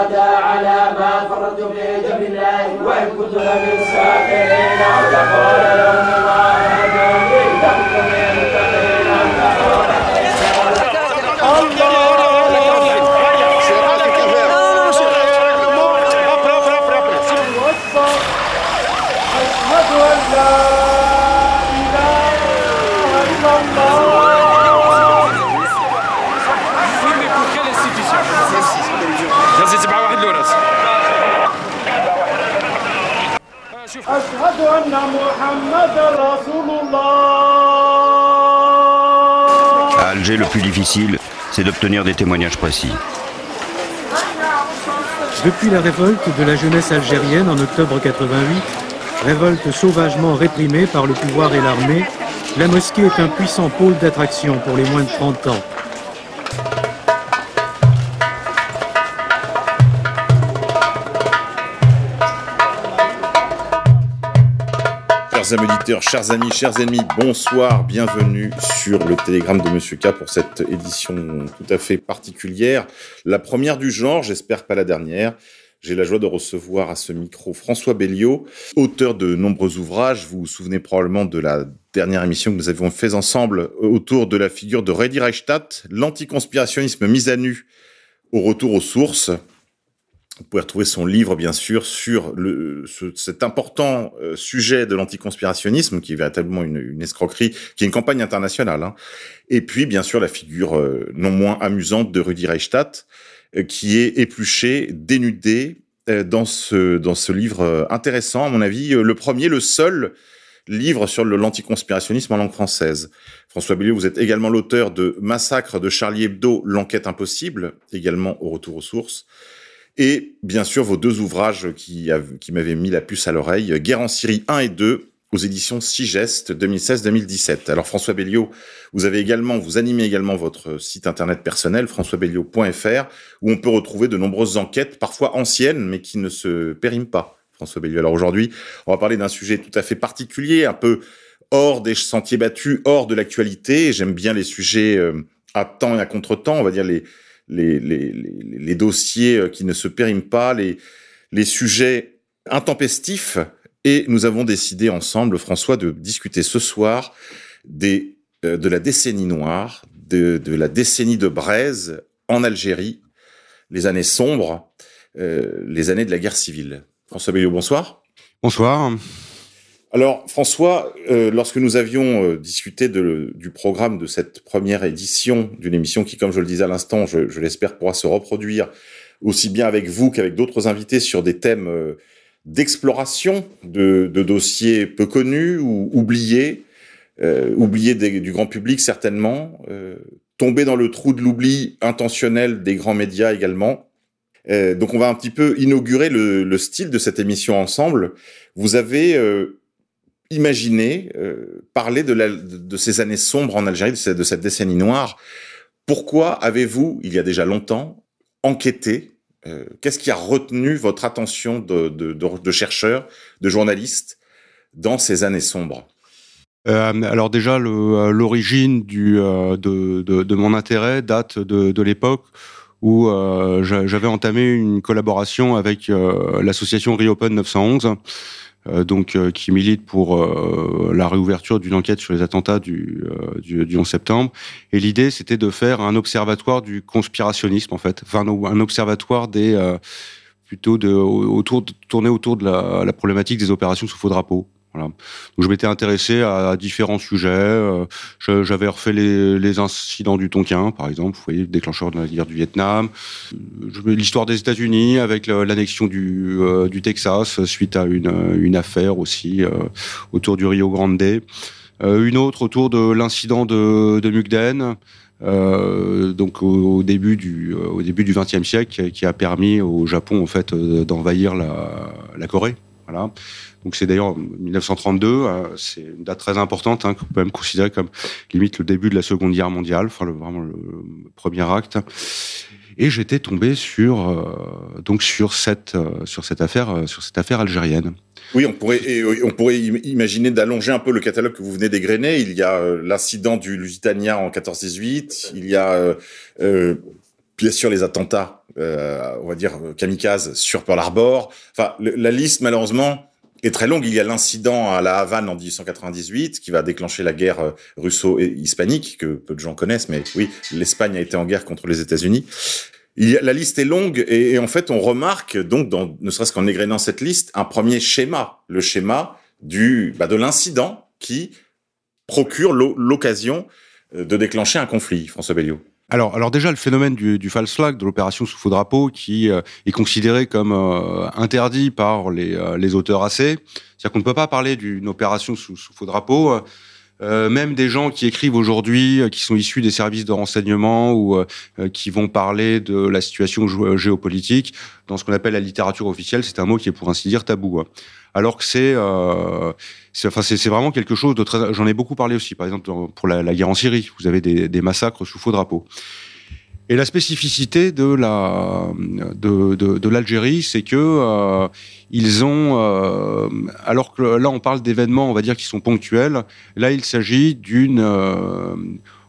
أتى على ما فررت بجبر الله وإن كنت لمن ساكنين تقول له أشهد أن محمد رسول الله À Alger, le plus difficile, c'est d'obtenir des témoignages précis. Depuis la révolte de la jeunesse algérienne en octobre 88, révolte sauvagement réprimée par le pouvoir et l'armée, la mosquée est un puissant pôle d'attraction pour les moins de 30 ans. Chers auditeurs, chers amis, chers ennemis, bonsoir, bienvenue sur le télégramme de Monsieur K pour cette édition tout à fait particulière. La première du genre, j'espère pas la dernière. J'ai la joie de recevoir à ce micro François Belliot, auteur de nombreux ouvrages. Vous vous souvenez probablement de la dernière émission que nous avions fait ensemble autour de la figure de Reddy Reichstadt, l'anticonspirationnisme mis à nu au retour aux sources. Vous pouvez retrouver son livre, bien sûr, sur cet important euh, sujet de l'anticonspirationnisme, qui est véritablement une, escroquerie, qui est une campagne internationale. hein. Et puis, bien sûr, la figure euh, non moins amusante de Rudi Reichstadt, euh, qui est épluchée, dénudée dans ce, dans ce livre intéressant, à mon avis, le premier, le seul livre sur l'anticonspirationnisme en langue française. François Belliot, vous êtes également l'auteur de Massacre de Charlie Hebdo, l'enquête impossible, également au retour aux sources. Et bien sûr, vos deux ouvrages qui, av- qui m'avaient mis la puce à l'oreille, Guerre en Syrie 1 et 2, aux éditions Sigest 2016-2017. Alors François Belliot, vous avez également, vous animez également votre site internet personnel, françoisbelliot.fr, où on peut retrouver de nombreuses enquêtes, parfois anciennes, mais qui ne se périment pas. François Belliot. Alors aujourd'hui, on va parler d'un sujet tout à fait particulier, un peu hors des sentiers battus, hors de l'actualité. J'aime bien les sujets euh, à temps et à contre-temps, on va dire les, les, dossiers euh, qui ne se périment pas, les, sujets intempestifs. Et nous avons décidé ensemble, François, de discuter ce soir euh, de la décennie noire, de, la décennie de Braise en Algérie, les années sombres, euh, les années de la guerre civile. François Belliot, bonsoir. Bonsoir. Alors, François, euh, lorsque nous avions euh, discuté de- du programme de cette première édition d'une émission qui, comme je le disais à l'instant, je, je l'espère pourra se reproduire aussi bien avec vous qu'avec d'autres invités sur des thèmes euh, d'exploration de, de dossiers peu connus ou oubliés, euh, oubliés des- du grand public certainement, euh, tombés dans le trou de l'oubli intentionnel des grands médias également. Euh, donc, on va un petit peu inaugurer le, le style de cette émission ensemble. Vous avez imaginé euh, parler de, ces années sombres en Algérie, de cette, décennie noire. Pourquoi avez-vous, il y a déjà longtemps, enquêté euh, Qu'est-ce qui a retenu votre attention de, de, de, de chercheur, de journaliste, dans ces années sombres? Euh, alors déjà, euh, l'origine de, mon intérêt date de, l'époque où j'a- j'avais entamé une collaboration avec l'association Reopen 911, euh, donc euh, qui milite pour euh, la réouverture d'une enquête sur les attentats du, euh, du, du 11 septembre. Et l'idée, c'était de faire un observatoire du conspirationnisme, en fait, enfin un, observatoire des euh, plutôt de autour de, tourné autour de la, la problématique des opérations sous faux drapeau. Voilà. Donc je m'étais intéressé à, différents sujets. euh, J'avais refait les, incidents du Tonkin, par exemple, vous voyez, le déclencheur de la guerre du Vietnam. Euh, L'histoire des États-Unis avec l'annexion du, euh, du Texas suite à une, affaire aussi autour du Rio Grande. Une autre autour de l'incident de, de Mukden. Donc au, début du au début XXe siècle qui a- permis au Japon en fait d'envahir la Corée donc c'est d'ailleurs 1932 euh, c'est une date très importante hein, qu'on peut même considérer comme limite le début de la Seconde Guerre mondiale vraiment le, premier acte. Et j'étais tombé sur euh, donc sur cette euh, sur cette affaire sur cette affaire algérienne. Oui, on pourrait, on pourrait im- imaginer d'allonger un peu le catalogue que vous venez d'égrener. Il y a l'incident du Lusitania en 14-18, il y a bien sûr les attentats on va dire, kamikaze sur Pearl Harbor. Enfin, la liste, malheureusement, est très longue. Il y a l'incident à la Havane en 1898 qui va déclencher la guerre euh, russo-hispanique que peu de gens connaissent, mais oui, l'Espagne a été en guerre contre les États-Unis. la liste est longue et, en fait on remarque donc, ne serait-ce qu'en égrénant cette liste, un premier schéma, le schéma du bah, de l'incident qui procure l'occasion euh, de déclencher un conflit. François Belliot. Alors, alors déjà le phénomène du, du false flag, de l'opération sous faux drapeau, qui euh, est considéré comme euh, interdit par les, euh, les auteurs AC. C'est-à-dire qu'on ne peut pas parler d'une opération sous, sous, faux drapeau. même des gens qui écrivent aujourd'hui, qui sont issus des services de renseignement ou qui vont parler de la situation géopolitique, dans ce qu'on appelle la littérature officielle, c'est un mot qui est pour ainsi dire tabou. Alors que c'est, enfin c'est vraiment quelque chose de très. J'en ai beaucoup parlé aussi, par exemple pour la, guerre en Syrie, vous avez des, massacres sous faux drapeau. Et la spécificité de l'Algérie, c'est que euh, ils ont, euh, alors que là on parle d'événements, on va dire qui sont ponctuels. Là, il s'agit d'une euh,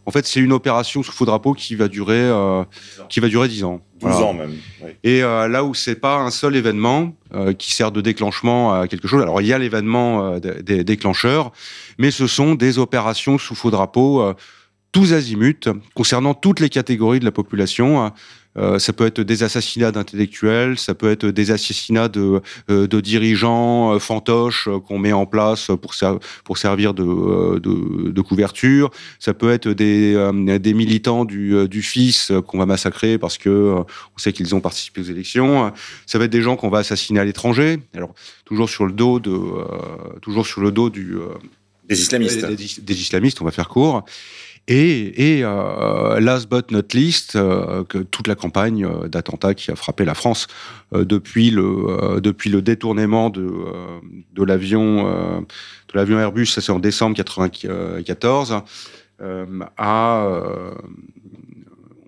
en fait, c'est une opération sous faux drapeau qui va durer, euh, qui va durer 10 ans. 12 ans même. Et euh, là où c'est pas un seul événement euh, qui sert de déclenchement à quelque chose. Alors il y a l'événement des déclencheurs, mais ce sont des opérations sous faux drapeau tous azimuts concernant toutes les catégories de la population. Euh, ça peut être des assassinats d'intellectuels, ça peut être des assassinats de, euh, de dirigeants euh, fantoches qu'on met en place pour, pour servir de, de, de, couverture. Ça peut être des, des militants du, du fils qu'on va massacrer parce que on sait qu'ils ont participé aux élections. Ça va être des gens qu'on va assassiner à l'étranger. Alors toujours sur le dos de, toujours sur le dos du des islamistes. Des, des, islamistes, on va faire court. Et, euh, last but not least, euh, toute la campagne euh, d'attentats qui a frappé la France depuis le depuis le détournement de de l'avion de l'avion Airbus, ça c'est en décembre 1994, à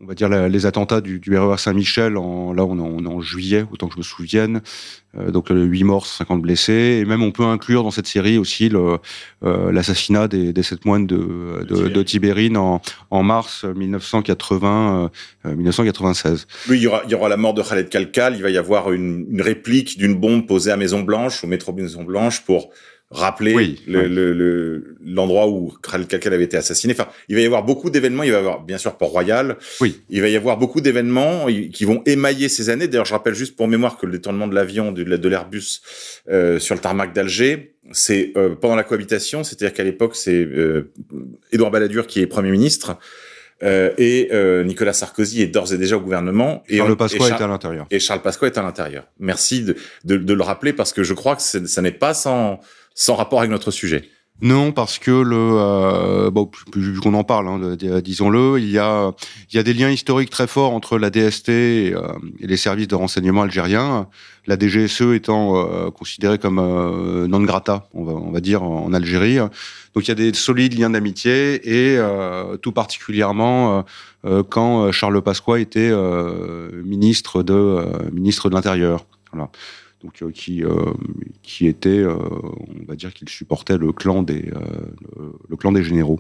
on va dire les attentats du, du RER Saint-Michel, en, là on est, en, juillet, autant que je me souvienne, euh, donc 8 morts, 50 blessés, et même on peut inclure dans cette série aussi euh, l'assassinat des, des sept moines de, de, de Tibérine en, en, mars 1980, 1996. Euh, oui, il y, aura, il y aura la mort de Khaled Kalkal, il va y avoir une, une réplique d'une bombe posée à Maison Blanche, au métro Maison Blanche, pour rappeler l'endroit le, le, où Khaled Kalkal avait été assassiné. Enfin, il va y avoir beaucoup d'événements. Il va y avoir, bien sûr, Port-Royal. Oui. Il va y avoir beaucoup d'événements qui vont émailler ces années. D'ailleurs, je rappelle juste pour mémoire que le détournement de l'avion, de, de l'Airbus euh, sur le tarmac d'Alger, c'est euh, pendant la cohabitation. C'est-à-dire qu'à l'époque, c'est euh, Édouard Balladur qui est Premier ministre. Euh, et euh, Nicolas Sarkozy est d'ores et déjà au gouvernement. Et Charles Pasqua est à l'intérieur. Et Charles Pasqua est à l'intérieur. Merci de, de, de, le rappeler parce que je crois que ça n'est pas sans sans rapport avec notre sujet. Non, parce que le euh, bon, plus, qu'on en parle, hein, disons-le, il y a il y a des liens historiques très forts entre la DST et, euh, et les services de renseignement algériens. La DGSE étant euh, considérée comme non grata, on va on va dire en, Algérie. Donc il y a des solides liens d'amitié et tout particulièrement quand Charles Pasqua était ministre de ministre de l'Intérieur. Voilà donc euh, qui euh, qui était, euh, on va dire qu'il supportait le clan des le, clan des généraux.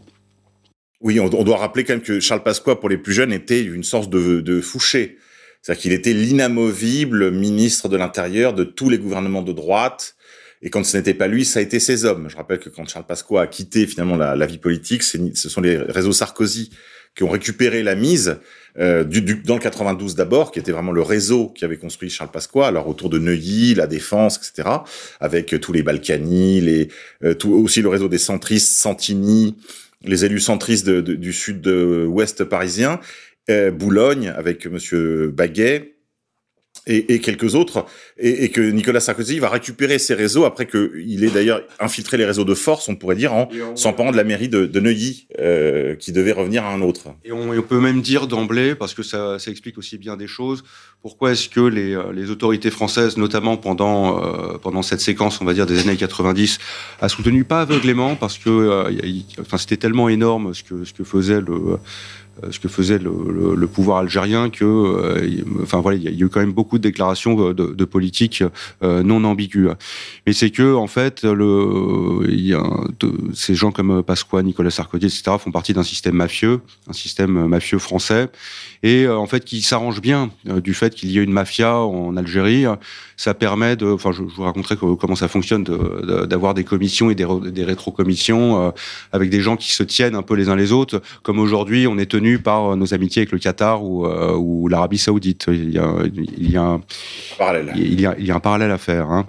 Oui, on, doit rappeler quand même que Charles Pasqua, pour les plus jeunes, était une sorte de, de Fouché. C'est-à-dire qu'il était l'inamovible ministre de l'Intérieur de tous les gouvernements de droite. Et quand ce n'était pas lui, ça a été ses hommes. Je rappelle que quand Charles Pasqua a quitté finalement la, la vie politique, ce sont les réseaux Sarkozy qui ont récupéré la mise euh, du, du, dans le 92 d'abord, qui était vraiment le réseau qui avait construit Charles Pasqua, alors autour de Neuilly, la Défense, etc., avec euh, tous les Balkany, les, euh, tout, aussi le réseau des centristes, Santini, les élus centristes de, de, du sud-ouest parisien, euh, Boulogne avec Monsieur Baguet, et, et, quelques autres, et, et, que Nicolas Sarkozy va récupérer ces réseaux après qu'il ait d'ailleurs infiltré les réseaux de force, on pourrait dire, en s'emparant de la mairie de, de Neuilly, euh, qui devait revenir à un autre. Et on, on peut même dire d'emblée, parce que ça, ça, explique aussi bien des choses, pourquoi est-ce que les, euh, les, autorités françaises, notamment pendant, euh, pendant cette séquence, on va dire, des années 90, a soutenu pas aveuglément, parce que euh, enfin, c'était tellement énorme ce que, ce que faisait le euh, ce que faisait le, pouvoir algérien que, euh, enfin voilà, il y, a eu quand même beaucoup de déclarations de, de politique euh, non ambiguës. Mais c'est que en fait, ces gens comme Pasqua, Nicolas Sarkozy, etc. font partie d'un système mafieux, un système mafieux français, et en fait qui s'arrange bien du fait qu'il y ait une mafia en Algérie. Ça permet de, enfin, je, vous raconterai comment ça fonctionne, d'avoir des commissions et des, des rétrocommissions avec des gens qui se tiennent un peu les uns les autres, comme aujourd'hui on est tenu par nos amitiés avec le Qatar ou, ou l'Arabie Saoudite. Il y a, il y a un parallèle. Il y a, il y a un parallèle à faire. Hein.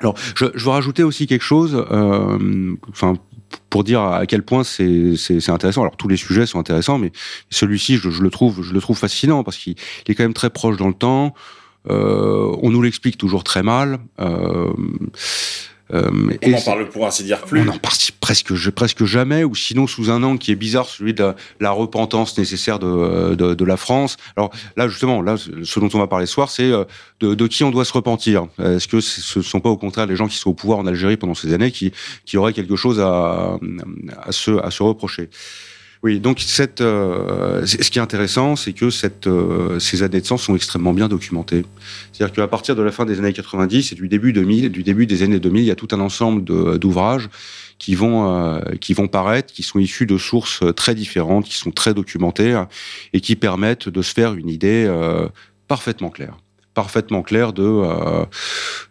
Alors, je, je, veux rajouter aussi quelque chose, euh, enfin, pour dire à quel point c'est intéressant. Alors tous les sujets sont intéressants, mais celui-ci, je, je, le trouve, je le trouve fascinant parce qu'il est quand même très proche dans le temps. Euh, on nous l'explique toujours très mal. Euh, on n'en parle pour ainsi dire plus. On en parle presque, presque jamais, ou sinon sous un angle qui est bizarre, celui de la, repentance nécessaire de, de, de, la France. Alors là, justement, là, ce dont on va parler ce soir, c'est euh, de, de, qui on doit se repentir. Est-ce que ce ne sont pas au contraire les gens qui sont au pouvoir en Algérie pendant ces années qui, qui auraient quelque chose à, à, se, à se reprocher? Oui, donc euh, ce qui est intéressant, c'est que euh, ces années de sang sont extrêmement bien documentées. C'est-à-dire qu'à partir de la fin des années 90 et du début 2000, du début des années 2000, il y a tout un ensemble d'ouvrages qui vont euh, qui vont paraître, qui sont issus de sources très différentes, qui sont très documentées et qui permettent de se faire une idée parfaitement claire parfaitement clair de euh,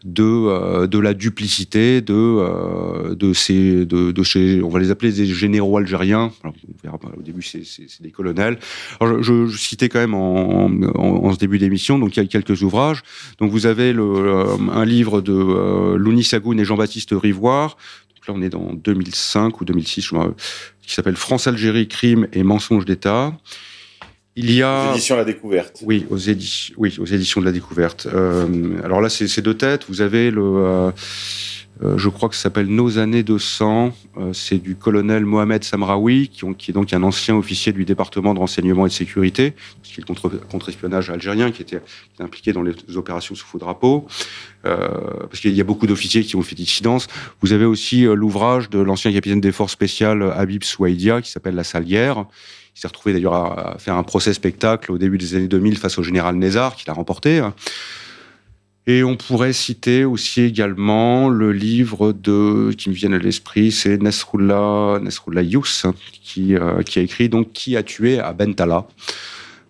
de euh, de la duplicité de euh, de ces de, de chez on va les appeler des généraux algériens. Alors, on verra au début c'est des colonels. Alors, je, je, citais quand même en, en, en ce début d'émission donc il y a quelques ouvrages. Donc vous avez le un livre de Louni Sagoun et Jean-Baptiste Rivoire. Donc là on est dans 2005 ou 2006 je qui s'appelle France Algérie crime et mensonges d'État il y a... Aux éditions La Découverte. Oui, aux, édi... oui, aux éditions de La Découverte. Euh, alors là, c'est deux têtes. Vous avez le... Euh, euh, je crois que ça s'appelle Nos années de sang. Euh, c'est du colonel Mohamed Samraoui, qui, qui, est donc un ancien officier du département de renseignement et de sécurité, qui est le contre-espionnage algérien, qui était, qui impliqué dans les opérations sous faux drapeau. Euh, parce qu'il y a beaucoup d'officiers qui ont fait dissidence. Vous avez aussi l'ouvrage de l'ancien capitaine des forces spéciales Habib Souaïdia, qui s'appelle La Salière, il s'est retrouvé d'ailleurs à faire un procès spectacle au début des années 2000 face au général Nézar, qu'il a remporté. Et on pourrait citer aussi également le livre de qui me vient à l'esprit, c'est Nesrullah Nesrullah Yous qui euh, qui a écrit donc qui a tué à Bentala.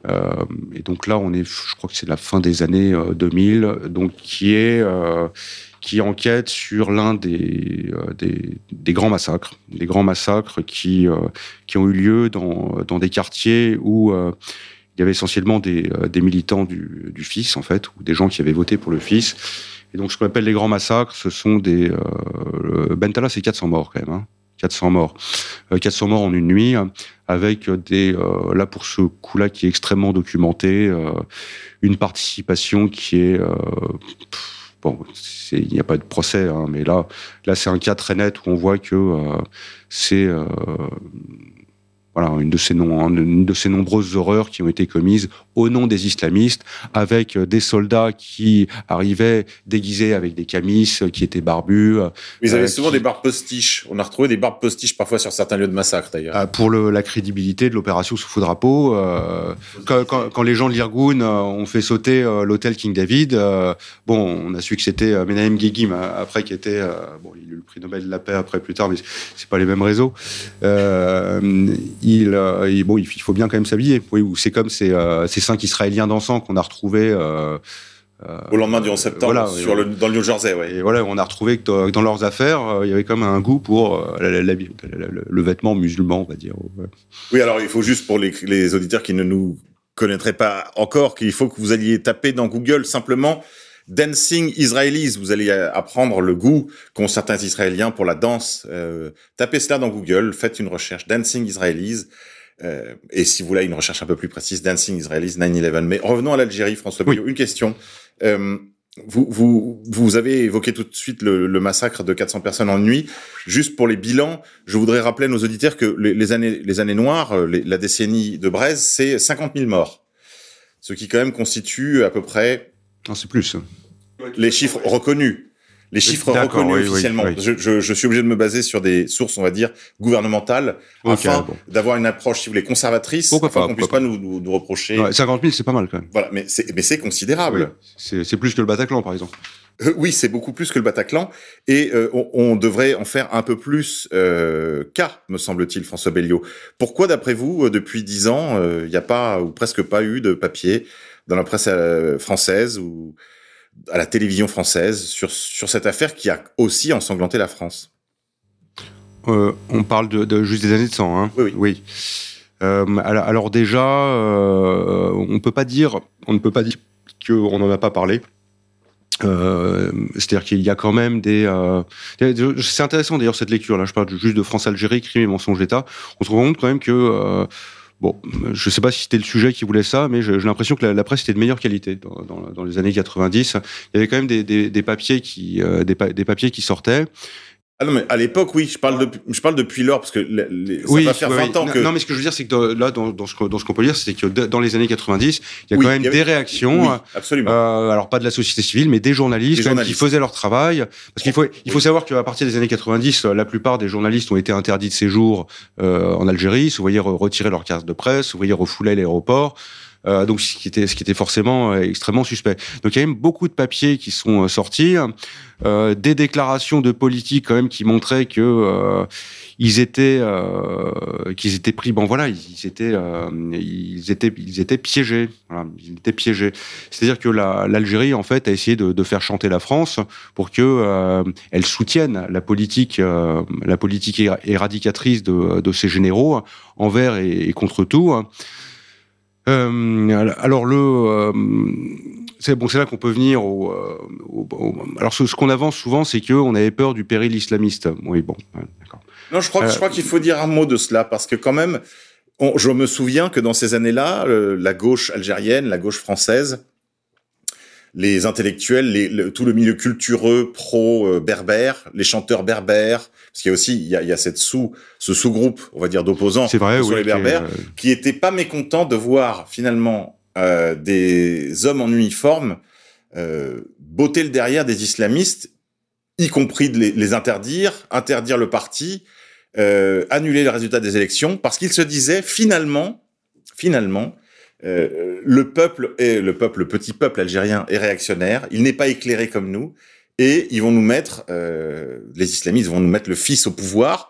Euh, et donc là, on est, je crois que c'est la fin des années 2000, euh, donc qui est euh, qui enquête sur l'un des, euh, des, des, grands massacres, des grands massacres qui, euh, qui ont eu lieu dans, dans des quartiers où euh, il y avait essentiellement des, des militants du, du fils, en fait, ou des gens qui avaient voté pour le fils. Et donc, ce qu'on appelle les grands massacres, ce sont des... Euh, Bentala, c'est 400 morts, quand même. Hein. 400 morts. 400 morts en une nuit, avec des... là, pour ce coup-là, qui est extrêmement documenté, une participation qui est... Bon, il n'y a pas de procès, hein, mais là, là c'est un cas très net où on voit que euh, c'est euh, une de ces nombreuses horreurs qui ont été commises au nom des islamistes, avec euh, des soldats qui arrivaient déguisés avec des camis, euh, qui étaient barbus. Ils avaient euh, souvent des barbes postiches. On a retrouvé des barbes postiches parfois sur certains lieux de massacre, d'ailleurs. Pour le, la crédibilité de l'opération sous faux drapeau, euh, quand, quand, quand, les gens de l'Irgun ont fait sauter l'hôtel King David, bon, on a su que c'était Menahem Guigui, après qui était, bon, il a eu le prix Nobel de la paix après plus tard, mais c'est pas les mêmes réseaux. Euh, il, euh, bon, il faut bien quand même s'habiller. Oui, c'est comme ces, euh, ces cinq Israéliens dansants qu'on a retrouvés. Euh, au lendemain du 11 septembre, voilà, sur le, dans le New Jersey, ouais. Et voilà, on a retrouvé que dans leurs affaires, il y avait comme un goût pour le vêtement musulman, on va dire. Oui, alors il faut juste pour les, les auditeurs qui ne nous connaîtraient pas encore, qu'il faut que vous alliez taper dans Google simplement Dancing Israelis, vous allez apprendre le goût qu'ont certains Israéliens pour la danse. Euh, tapez cela dans Google, faites une recherche Dancing Israelis. Euh, et si vous voulez une recherche un peu plus précise, Dancing Israelis 9-11. Mais revenons à l'Algérie, François oui. Une question. Euh, vous, vous, vous avez évoqué tout de suite le, le, massacre de 400 personnes en nuit. Juste pour les bilans, je voudrais rappeler à nos auditeurs que les, les années, les années noires, euh, les, la décennie de Braise, c'est 50 000 morts. Ce qui quand même constitue à peu près non, c'est plus. Les chiffres reconnus. Les chiffres reconnus oui, officiellement. Oui, oui. Je, je, je, suis obligé de me baser sur des sources, on va dire, gouvernementales, okay, afin bon. d'avoir une approche, si vous voulez, conservatrice, pourquoi afin qu'on puisse pas, nous, nous, reprocher. Ouais, 50 000, c'est pas mal quand même. Voilà, mais c'est, mais c'est considérable. C'est plus que le Bataclan, par exemple. Euh, oui, c'est beaucoup plus que le Bataclan, et euh, on, on, devrait en faire un peu plus euh, me semble-t-il, François Belliot. Pourquoi, d'après vous, depuis dix ans, il n'y a pas ou presque pas eu de papier dans la presse française ou à la télévision française sur sur cette affaire qui a aussi ensanglanté la France On parle de, de, juste des années de sang, hein Oui, oui. oui. alors, alors, déjà, on peut pas dire, on ne peut pas dire qu'on n'en a pas parlé. Euh, C'est-à-dire qu'il y a quand même des. Euh, c'est intéressant d'ailleurs cette lecture. Là, je parle juste de France-Algérie, crime et mensonge d'État. On se rend compte quand même que. Bon, je sais pas si c'était le sujet qui voulait ça, mais j'ai l'impression que la, presse était de meilleure qualité dans, les années 90. Il y avait quand même des, papiers qui euh, des, papiers qui sortaient. Ah non, mais à l'époque, oui, je parle, de, je parle depuis lors, parce que les, ça oui, va faire 20 oui. ans que... Non, mais ce que je veux dire, c'est que là, dans, dans ce, dans ce qu'on peut lire, c'est que dans les années 90, il y a Oui, quand même il y avait- des réactions, Oui, absolument. euh, alors pas de la société civile, mais des journalistes, Des quand même, journalistes. qui faisaient leur travail. Parce qu'il faut, il faut savoir qu'à partir des années 90, euh, la plupart des journalistes ont été interdits de séjour euh, en Algérie, re- retirer leur carte de presse, se voyaient refouler à l'aéroport. Euh, donc ce qui était ce qui était forcément euh, extrêmement suspect. Donc il y a même beaucoup de papiers qui sont euh, sortis, euh, des déclarations de politiques quand même qui montraient que euh, ils étaient qu'ils étaient pris bon voilà ils étaient ils étaient ils étaient piégés. Voilà ils étaient piégés. C'est-à-dire que la- l'Algérie en fait a essayé de, de faire chanter la France pour que elle soutienne la politique la politique éra- éradicatrice de, de ses généraux envers et, et contre tout euh, alors le, euh, c'est bon, c'est là qu'on peut venir au. euh, au- au- alors ce, ce qu'on avance souvent, c'est que on avait peur du péril islamiste. Oui, bon, d'accord. Non, je crois, Euh, je crois qu'il faut dire un mot de cela parce que quand même, on- je me souviens que dans ces années-là, la gauche algérienne, la gauche française, les intellectuels, les- le- tout le milieu cultureux pro-berbère, les chanteurs berbères, parce qu'il y a aussi il y a, il y a cette sous, ce sous-groupe, on va dire d'opposants sur oui. les berbères, euh, qui étaient pas mécontents de voir finalement euh, des hommes en uniforme euh, botter le derrière des islamistes, y compris de les, les interdire, interdire le parti, euh, annuler le résultat des élections, parce qu'ils se disaient finalement, finalement, euh, le peuple est le peuple, le petit peuple algérien est réactionnaire, il n'est pas éclairé comme nous, et ils vont nous mettre, euh, les islamistes vont nous mettre le fils au pouvoir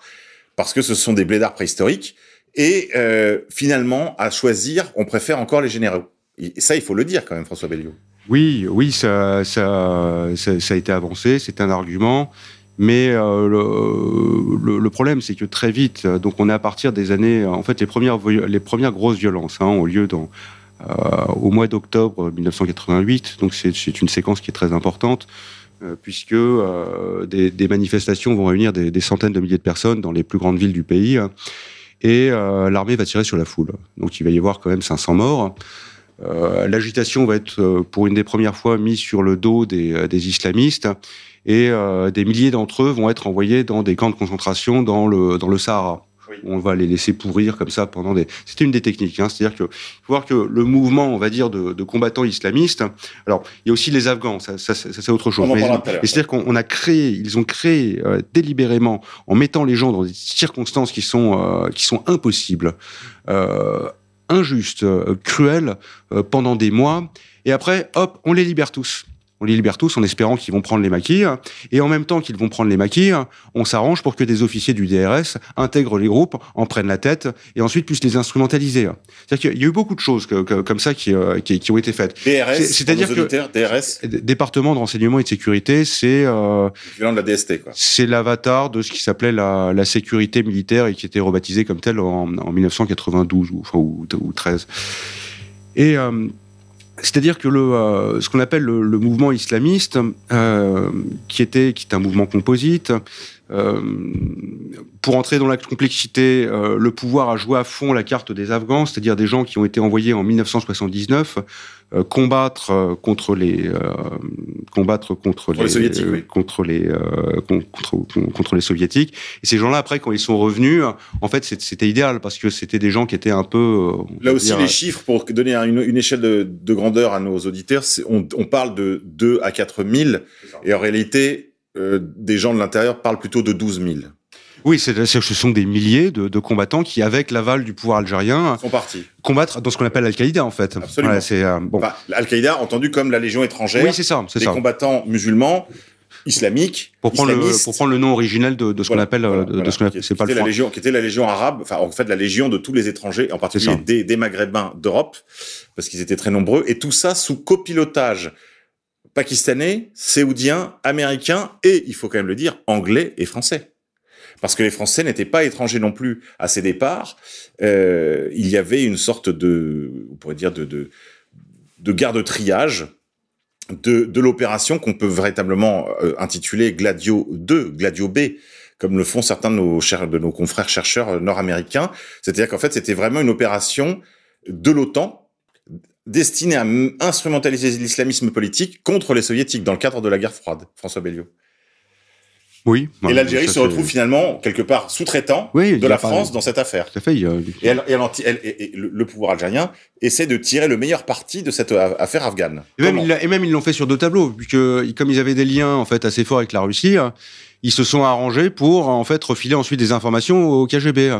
parce que ce sont des blédards préhistoriques. Et euh, finalement, à choisir, on préfère encore les généraux. Et ça, il faut le dire quand même, François Belliot. Oui, oui, ça, ça, ça, ça a été avancé, c'est un argument. Mais euh, le, problème, c'est que très vite, euh, donc on est à partir des années, en fait, les premières, les premières grosses violences hein, ont lieu dans, euh, au mois d'octobre 1988. Donc c'est une séquence qui est très importante, puisque des, manifestations vont réunir des, centaines de milliers de personnes dans les plus grandes villes du pays, hein, et l'armée va tirer sur la foule. Donc il va y avoir quand même 500 morts. L'agitation va être pour une des premières fois mise sur le dos des islamistes et euh, des milliers d'entre eux vont être envoyés dans des camps de concentration dans le, dans le Sahara. Oui. On va les laisser pourrir comme ça pendant des. C'était une des techniques. Hein. C'est-à-dire que il faut voir que le mouvement, on va dire, de, de combattants islamistes. Alors, il y a aussi les Afghans. Ça, ça, ça, c'est autre chose. Mais- c'est-à-dire qu'on on a créé, ils ont créé euh, délibérément, en mettant les gens dans des circonstances qui sont euh, qui sont impossibles, euh, injustes, euh, cruelles, euh, pendant des mois. Et après, hop, on les libère tous. On les libère tous en espérant qu'ils vont prendre les maquis. Et en même temps qu'ils vont prendre les maquis, on s'arrange pour que des officiers du DRS intègrent les groupes, en prennent la tête et ensuite puissent les instrumentaliser. C'est-à-dire qu'il y a eu beaucoup de choses que- que- comme ça qui, euh, qui, qui ont été faites. DRS, C'est- c'est-à-dire que- DRS, Département de renseignement et de sécurité, c'est euh, équivalent de la DST, quoi. c'est l'avatar de ce qui s'appelait la, la sécurité militaire et qui était rebaptisé comme tel en, en 1992 ou, enfin, ou, ou 13. Et euh, c'est-à-dire que le, euh, ce qu'on appelle le, le mouvement islamiste, euh, qui était qui est un mouvement composite, euh, pour entrer dans la complexité, le pouvoir a joué à fond la carte des Afghans, c'est-à-dire des gens qui ont été envoyés en 1979 euh, combattre euh, contre les euh, combattre contre, les soviétiques, euh, oui. contre les euh, con- contre, contre les soviétiques. Et ces gens-là, après, quand ils sont revenus, en fait, c'était idéal parce que c'était des gens qui étaient un peu euh, Là aussi, dire, les chiffres, pour donner un- une, une échelle de, de grandeur à nos auditeurs, on, on parle de 2 à 4 000, et en réalité, euh, des gens de l'intérieur parlent plutôt de 12 000. Oui, c'est, ce sont des milliers de, de, combattants qui, avec l'aval du pouvoir algérien, sont partis combattre dans ce qu'on appelle Al-Qaïda en fait. Absolument. c'est euh, bon. Bah, Al-Qaïda entendu comme la Légion étrangère. Oui, c'est ça, c'est ça. combattants musulmans islamiques. Pour prendre, le, pour prendre le nom originel de, de ce qu'on appelle, voilà, de, ce qu'on appelle, c'est pas le la légion, qui était la légion arabe, enfin en fait la légion de tous les étrangers, en particulier des, des maghrébins d'Europe, parce qu'ils étaient très nombreux, et tout ça sous copilotage pakistanais, séoudien, américain et, il faut quand même le dire, anglais et français. Parce que les Français n'étaient pas étrangers non plus à ces départs. Euh, il y avait une sorte de, on pourrait dire, de, de, de garde triage de, de l'opération qu'on peut véritablement euh, intituler Gladio 2, Gladio B, comme le font certains de nos, de nos confrères chercheurs nord-américains. C'est-à-dire qu'en fait, c'était vraiment une opération de l'OTAN destiné à instrumentaliser l'islamisme politique contre les soviétiques dans le cadre de la guerre froide, François Belliot. Oui. Et l'Algérie se retrouve finalement quelque part sous-traitant de la France dans cette affaire. Tout à fait. Et, le pouvoir algérien essaie de tirer le meilleur parti de cette affaire afghane. Et même, et même, ils l'ont fait sur deux tableaux, puisque comme ils avaient des liens en fait assez forts avec la Russie, ils se sont arrangés pour en fait refiler ensuite des informations au KGB.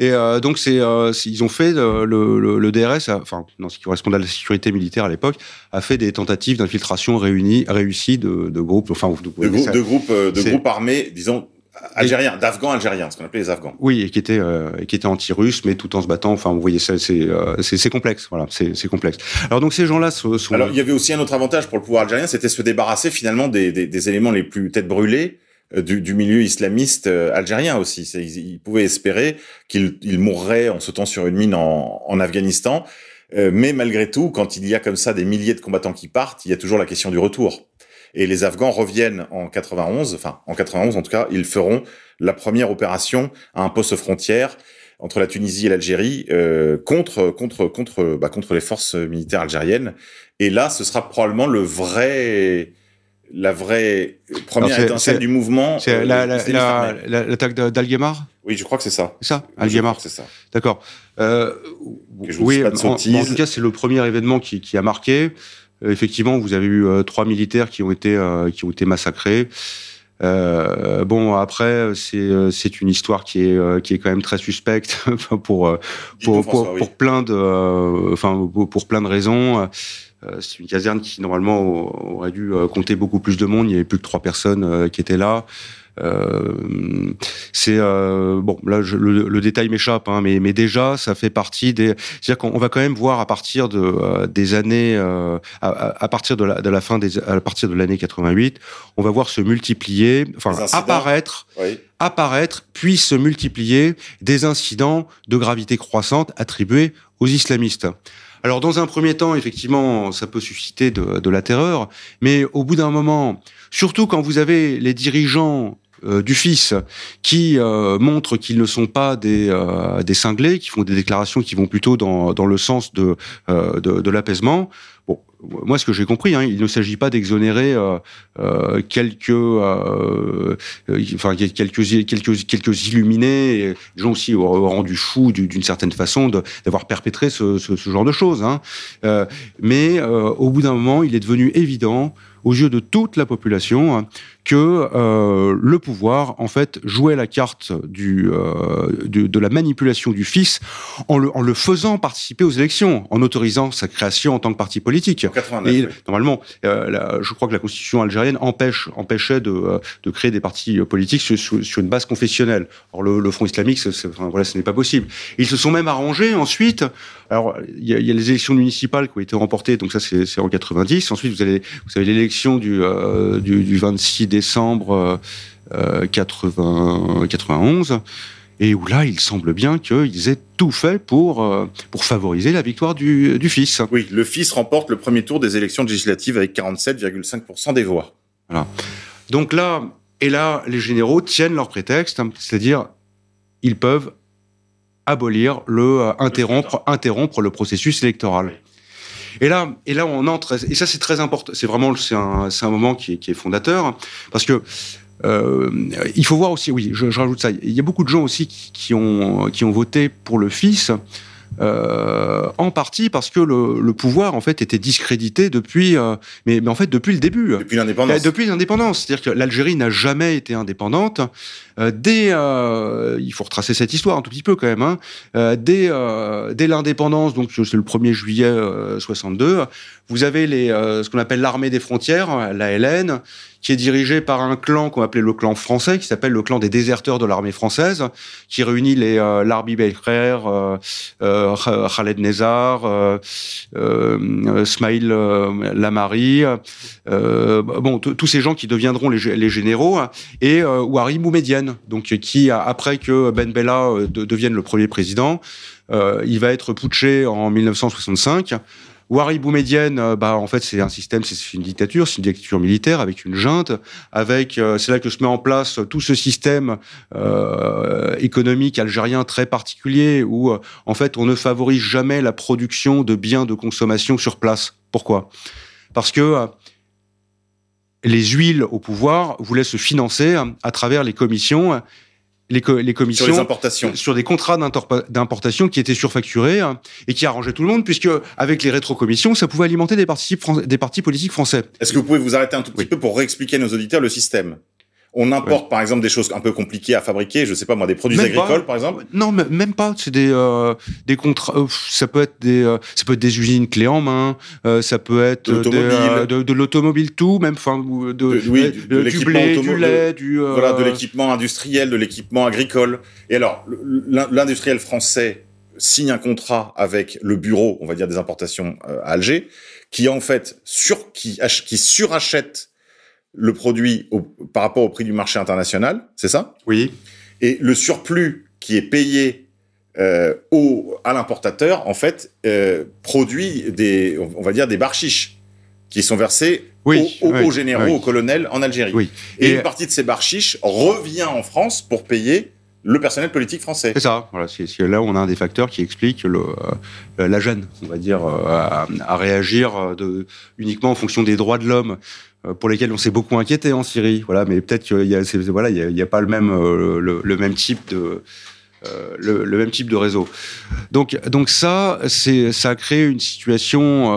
Et euh, donc c'est euh, ils ont fait euh, le, le, DRS, enfin non, ce qui correspond à la sécurité militaire à l'époque, a fait des tentatives d'infiltration réunies, réussies de, de groupes, enfin de, de, de groupes, de groupes armés, disons algériens, d'Afghans algériens, ce qu'on appelait les Afghans. Oui, et qui étaient euh, qui étaient anti-russes, mais tout en se battant. Enfin, vous voyez, c'est c'est complexe. Voilà, c'est complexe. Alors donc ces gens-là sont. Alors il y avait aussi un autre avantage pour le pouvoir algérien, c'était se débarrasser finalement des, des, des éléments les plus tête brûlée euh, du, du, milieu islamiste euh, algérien aussi. Ils, ils, pouvaient espérer qu'il il mourrait en sautant sur une mine en, en Afghanistan. Euh, mais malgré tout, quand il y a comme ça des milliers de combattants qui partent, il y a toujours la question du retour. Et les Afghans reviennent en 91, enfin en 91 en tout cas, ils feront la première opération à un poste frontière entre la Tunisie et l'Algérie euh, contre contre contre bah, contre les forces militaires algériennes. Et là, ce sera probablement le vrai la vraie première étincelle du mouvement. C'est euh, l'attaque la, d'Algemar Oui, je crois que c'est ça. C'est ça Algemar C'est ça. D'accord. Euh, oui, en, en, tout cas, c'est le premier événement qui, qui a marqué. Euh, effectivement, vous avez eu euh, trois militaires qui ont été, euh, qui ont été massacrés. bon, après, c'est c'est une histoire qui est qui est quand même très suspecte pour pour, pour, pour, pour plein de enfin pour plein de raisons. Euh, c'est une caserne qui normalement aurait dû euh, compter beaucoup plus de monde. Il y avait plus que trois personnes euh, qui étaient là. Euh, c'est euh, bon là je, le, le, détail m'échappe hein, mais, mais déjà ça fait partie des c'est-à-dire qu'on va quand même voir à partir de euh, des années à, à, partir de la, de la fin des à partir de l'année 88 on va voir se multiplier enfin apparaître oui. apparaître puis se multiplier des incidents de gravité croissante attribués aux islamistes alors, dans un premier temps, effectivement, ça peut susciter de, la terreur, mais au bout d'un moment, surtout quand vous avez les dirigeants euh, du fils qui euh, montrent qu'ils ne sont pas des, euh, des cinglés, qui font des déclarations qui vont plutôt dans, dans le sens de, de, de l'apaisement. Bon, moi, ce que j'ai compris, hein, il ne s'agit pas d'exonérer euh, euh, quelques, euh, enfin quelques quelques quelques illuminés, gens aussi rendus fous d'une certaine façon d'avoir perpétré ce, ce, ce, genre de choses. Hein. mais au bout d'un moment, il est devenu évident aux yeux de toute la population hein, que euh, le pouvoir en fait jouait la carte du, euh, du, de la manipulation du fils en le, en le faisant participer aux élections, en autorisant sa création en tant que parti politique. 89, Et oui. normalement, euh, la, je crois que la constitution algérienne empêche empêchait de, de créer des partis politiques sur, sur, sur, une base confessionnelle. Or le, le Front islamique, enfin, voilà, ce n'est pas possible. Ils se sont même arrangés ensuite. Alors il y, a, il y a les élections municipales qui ont été remportées, donc ça c'est en 90. Ensuite vous avez vous avez l'élection du, du, du 26 décembre euh, 80, 91 et où là, il semble bien qu'ils aient tout fait pour, euh, pour favoriser la victoire du, du fils. Oui, le fils remporte le premier tour des élections législatives avec 47,5% des voix. Voilà. Donc là, et là, les généraux tiennent leur prétexte, hein, c'est-à-dire, ils peuvent abolir le, euh, interrompre, interrompre le processus électoral. Et là, et là, on entre, et ça, c'est très important. C'est vraiment, c'est un, un moment qui est, fondateur, parce que euh, il faut voir aussi, oui, je, je, rajoute ça. Il y a beaucoup de gens aussi qui, qui, ont qui ont voté pour le fils euh, en partie parce que le, le, pouvoir en fait était discrédité depuis, euh, mais, mais, en fait depuis le début. Depuis l'indépendance. Depuis l'indépendance, c'est-à-dire que l'Algérie n'a jamais été indépendante. Euh, dès, il faut retracer cette histoire un tout petit peu quand même. Hein, dès, dès l'indépendance, donc c'est le 1er juillet 62, vous avez les, ce qu'on appelle l'armée des frontières, la LN, qui est dirigé par un clan qu'on appelait le clan français, qui s'appelle le clan des déserteurs de l'armée française, qui réunit les euh, Larbi Belkher, euh, euh, Khaled Nezar, euh, euh, Smaïl Lamari, bon, tous ces gens qui deviendront les, généraux, et Ouari Moumedienne, donc qui, après que Ben Bella devienne le premier président, il va être putché en 1965. Wari Boumedienne, euh, bah, en fait, c'est un système, c'est une dictature, c'est une dictature militaire avec une junte, avec, euh, c'est là que se met en place tout ce système euh, économique algérien très particulier où, en fait, on ne favorise jamais la production de biens de consommation sur place. Pourquoi? Parce que les huiles au pouvoir voulaient se financer à travers les commissions les, les commissions sur les importations, sur des contrats d'importation qui étaient surfacturés hein, et qui arrangeaient tout le monde, puisque avec les rétrocommissions, ça pouvait alimenter des partis, des partis politiques français. Est-ce que vous pouvez vous arrêter un tout petit peu pour réexpliquer à nos auditeurs le système? On importe par exemple des choses un peu compliquées à fabriquer, je sais pas moi, des produits agricoles par exemple. Non, même pas. C'est des euh, des contrats. Euh, ça peut être des euh, ça peut être des usines clés en main. ça peut être de, de, l'automobile tout, même enfin de, oui, de, du blé, du lait, du voilà de l'équipement industriel, de l'équipement agricole. Et alors l'industriel français signe un contrat avec le bureau, on va dire des importations à Alger, qui en fait sur qui qui surachète le produit par rapport au prix du marché international, c'est ça? Oui. Et le surplus qui est payé euh, au, à l'importateur, en fait, euh, produit des, on va dire, des barchiches qui sont versés oui, aux, généraux, aux colonels en Algérie. Oui. Et, une partie de ces barchiches revient en France pour payer le personnel politique français. C'est ça. Voilà, c'est là où on a un des facteurs qui explique le, euh, la gêne, on va dire, euh, à, à, réagir de, uniquement en fonction des droits de l'homme pour lesquels on s'est beaucoup inquiété en Syrie. Voilà, mais peut-être qu'il y a, voilà, il y a, pas le même, euh, le, même type de, euh, le, même type de réseau. Donc, donc ça, ça a créé une situation.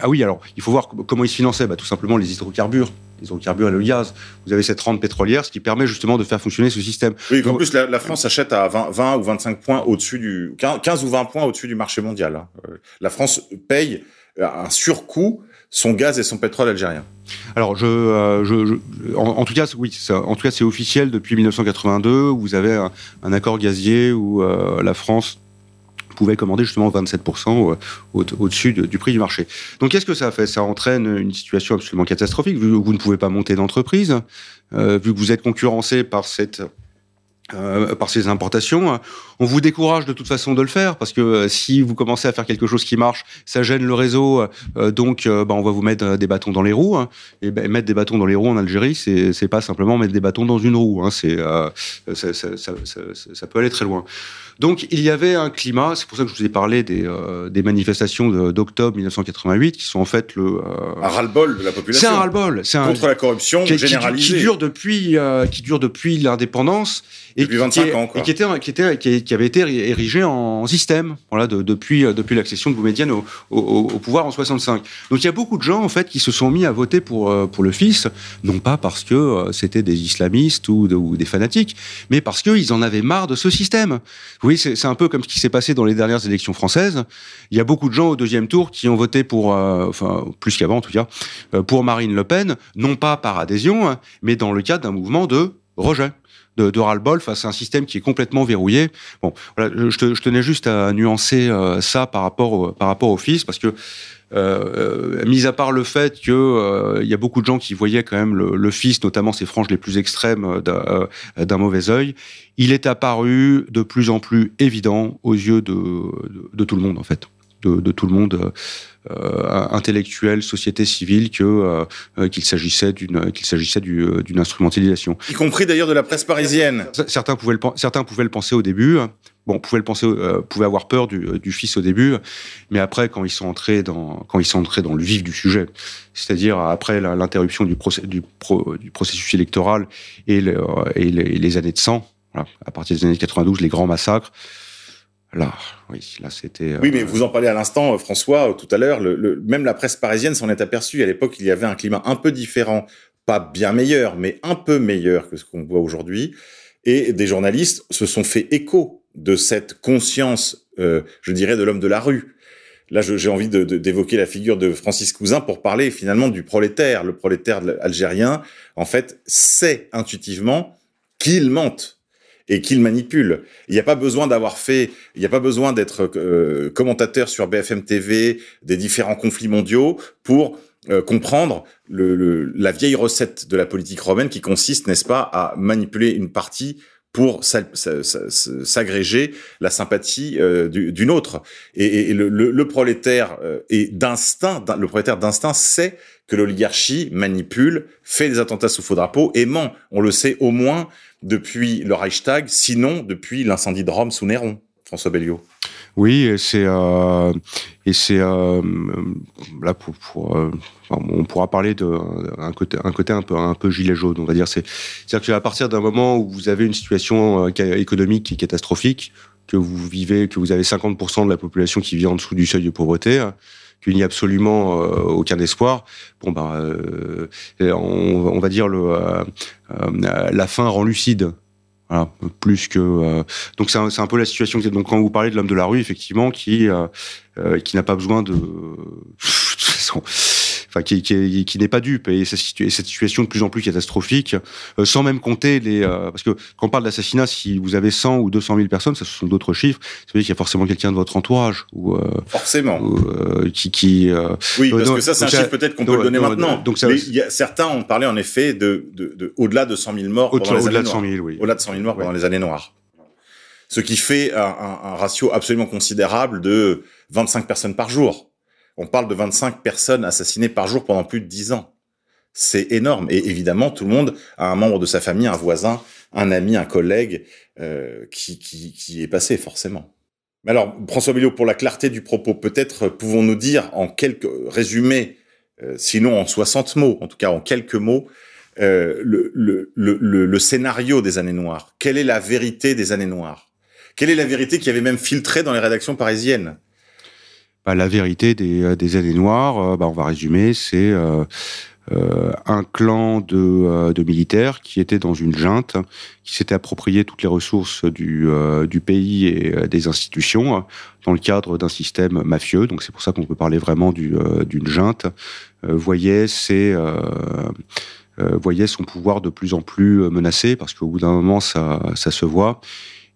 ah oui, alors il faut voir comment ils se finançaient. Bah, tout simplement les hydrocarbures. Les hydrocarbures et le gaz. Vous avez cette rente pétrolière, ce qui permet justement de faire fonctionner ce système. Oui, en plus, la, France achète à 20, 20, ou 25 points au-dessus du 15 ou 20 points au-dessus du marché mondial. Hein. La France paye un surcoût son gaz et son pétrole algérien. Alors, je, euh, je, en, tout cas, oui, ça, en tout cas, c'est officiel depuis 1982. Où vous avez un, accord gazier où euh, la France pouvait commander justement 27% au-dessus du prix du marché. Donc, qu'est-ce que ça fait? Ça entraîne une situation absolument catastrophique. Vu que vous ne pouvez pas monter d'entreprise, euh, vu que vous êtes concurrencé par cette euh, par ces importations. On vous décourage de toute façon de le faire parce que euh, si vous commencez à faire quelque chose qui marche, ça gêne le réseau. Euh, donc, bah, on va vous mettre des bâtons dans les roues. Hein. Et bah, mettre des bâtons dans les roues en Algérie, c'est pas simplement mettre des bâtons dans une roue. Hein. C'est ça, ça, ça, ça, peut aller très loin. Donc, il y avait un climat. C'est pour ça que je vous ai parlé des, des manifestations d'octobre 1988 qui sont en fait le un ras-le-bol de la population. C'est un ras-le-bol. contre la corruption qui, généralisée qui, qui dure depuis qui dure depuis l'indépendance et depuis 25 qui, ans, quoi. Et qui, était, qui, était, qui, avait été érigé en système, voilà, de, depuis, euh, depuis l'accession de Boumedienne au, pouvoir en 65. Donc il y a beaucoup de gens en fait qui se sont mis à voter pour euh, pour le fils, non pas parce que euh, c'était des islamistes ou, des fanatiques, mais parce qu'ils en avaient marre de ce système. Oui, c'est un peu comme ce qui s'est passé dans les dernières élections françaises. Il y a beaucoup de gens au deuxième tour qui ont voté pour, enfin plus qu'avant en tout cas, pour Marine Le Pen, non pas par adhésion, hein, mais dans le cadre d'un mouvement de rejet de, de ras-le-bol face à un système qui est complètement verrouillé. Bon, voilà, je, je tenais juste à nuancer euh, ça par rapport au, par rapport au fils, parce que euh, euh mis à part le fait que euh, il y a beaucoup de gens qui voyaient quand même le, le fils, notamment ses franges les plus extrêmes, d'un mauvais œil, il est apparu de plus en plus évident aux yeux de, de tout le monde en fait, de, de tout le monde euh, intellectuelle, société civile, que euh, qu'il s'agissait d'une qu'il s'agissait euh, d'une instrumentalisation. Y compris d'ailleurs de la presse parisienne. Certains pouvaient le certains pouvaient le penser au début. Bon, pouvaient le penser, euh, pouvaient avoir peur du, du, fils au début, mais après, quand ils sont entrés dans, quand ils sont entrés dans le vif du sujet, c'est-à-dire après l'interruption du, procès, du, pro, du, processus électoral et, le, et, les, et, les, années de sang, voilà, à partir des années 92, les grands massacres, Là, oui, là c'était. Oui, mais vous en parlez à l'instant, François, tout à l'heure. Le, même la presse parisienne s'en est aperçue. À l'époque, il y avait un climat un peu différent, pas bien meilleur, mais un peu meilleur que ce qu'on voit aujourd'hui. Et des journalistes se sont fait écho de cette conscience, euh, je dirais, de l'homme de la rue. Là, j'ai envie d'évoquer la figure de Francis Cousin pour parler finalement du prolétaire. Le prolétaire algérien, en fait, sait intuitivement qu'il mente et qu'il manipule. Il n'y a pas besoin d'avoir fait, il n'y a pas besoin d'être euh, commentateur sur BFM TV des différents conflits mondiaux pour euh, comprendre le, la vieille recette de la politique romaine qui consiste, n'est-ce pas, à manipuler une partie pour s'agréger la sympathie euh, d'une autre. Et, le, le, prolétaire euh, est d'instinct, le prolétaire d'instinct sait que l'oligarchie manipule, fait des attentats sous faux drapeau et ment. On le sait au moins depuis le Reichstag, sinon depuis l'incendie de Rome sous Néron. François Belliot. Oui, et c'est euh, et c'est euh, là pour, euh, on pourra parler de un côté un côté un peu un peu gilet jaune, on va dire. C'est c'est-à-dire que à partir d'un moment où vous avez une situation économique qui est catastrophique, que vous vivez, que vous avez 50% de la population qui vit en dessous du seuil de pauvreté, qu'il n'y a absolument aucun espoir. Bon ben, on, on, va dire le la fin rend lucide plus que euh, donc c'est un, peu la situation. Donc quand vous parlez de l'homme de la rue, effectivement, qui euh, euh, qui n'a pas besoin de enfin qui, qui, qui n'est pas dupe et cette situation de plus en plus catastrophique, euh, sans même compter les, euh, parce que quand on parle d'assassinat, si vous avez 100 ou 200 000 personnes, ça ce sont d'autres chiffres. Ça veut dire qu'il y a forcément quelqu'un de votre entourage ou euh, forcément qui, qui oui parce que ça c'est un chiffre peut-être qu'on peut le donner maintenant. Donc ça, Mais y a, certains ont parlé en effet de, de, de au-delà de 100 000 morts pendant les années noires. Oui. Au-delà de 100 000 morts pendant les années noires. Ce qui fait un, un, un ratio absolument considérable de 25 personnes par jour. On parle de 25 personnes assassinées par jour pendant plus de 10 ans. C'est énorme. Et évidemment, tout le monde a un membre de sa famille, un voisin, un ami, un collègue euh, qui, qui, est passé forcément. Mais alors, François Bellot, pour la clarté du propos, peut-être pouvons-nous dire en quelques résumés, euh, sinon en 60 mots, en tout cas en quelques mots, euh, le, scénario des années noires. Quelle est la vérité des années noires? Quelle est la vérité qui avait même filtré dans les rédactions parisiennes? Bah, la vérité des, euh, des années noires, euh, bah, on va résumer, c'est euh, un clan de, militaires qui était dans une junte, qui s'était approprié toutes les ressources du, pays et des institutions dans le cadre d'un système mafieux. Donc c'est pour ça qu'on peut parler vraiment d'une junte. voyait son pouvoir de plus en plus menacé parce qu'au bout d'un moment ça se voit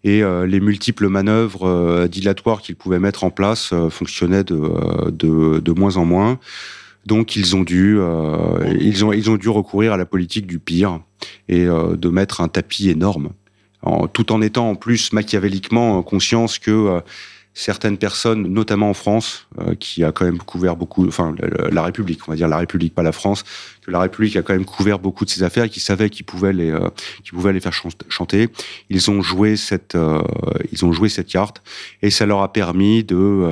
et euh, les multiples manœuvres euh, dilatoires qu'ils pouvaient mettre en place euh, fonctionnaient de, moins en moins. Donc ils ont dû ils ont ils ont dû recourir à la politique du pire et de mettre un tapis énorme, tout en étant en plus machiavéliquement conscience que certaines personnes, notamment en France, euh, qui a quand même couvert beaucoup, enfin la, République, on va dire la République, pas la France, que la République a quand même couvert beaucoup de ces affaires qui savaient qu'ils pouvaient les, euh, qu'ils pouvaient les faire chanter. Ils ont joué cette, euh, ils ont joué cette carte et ça leur a permis de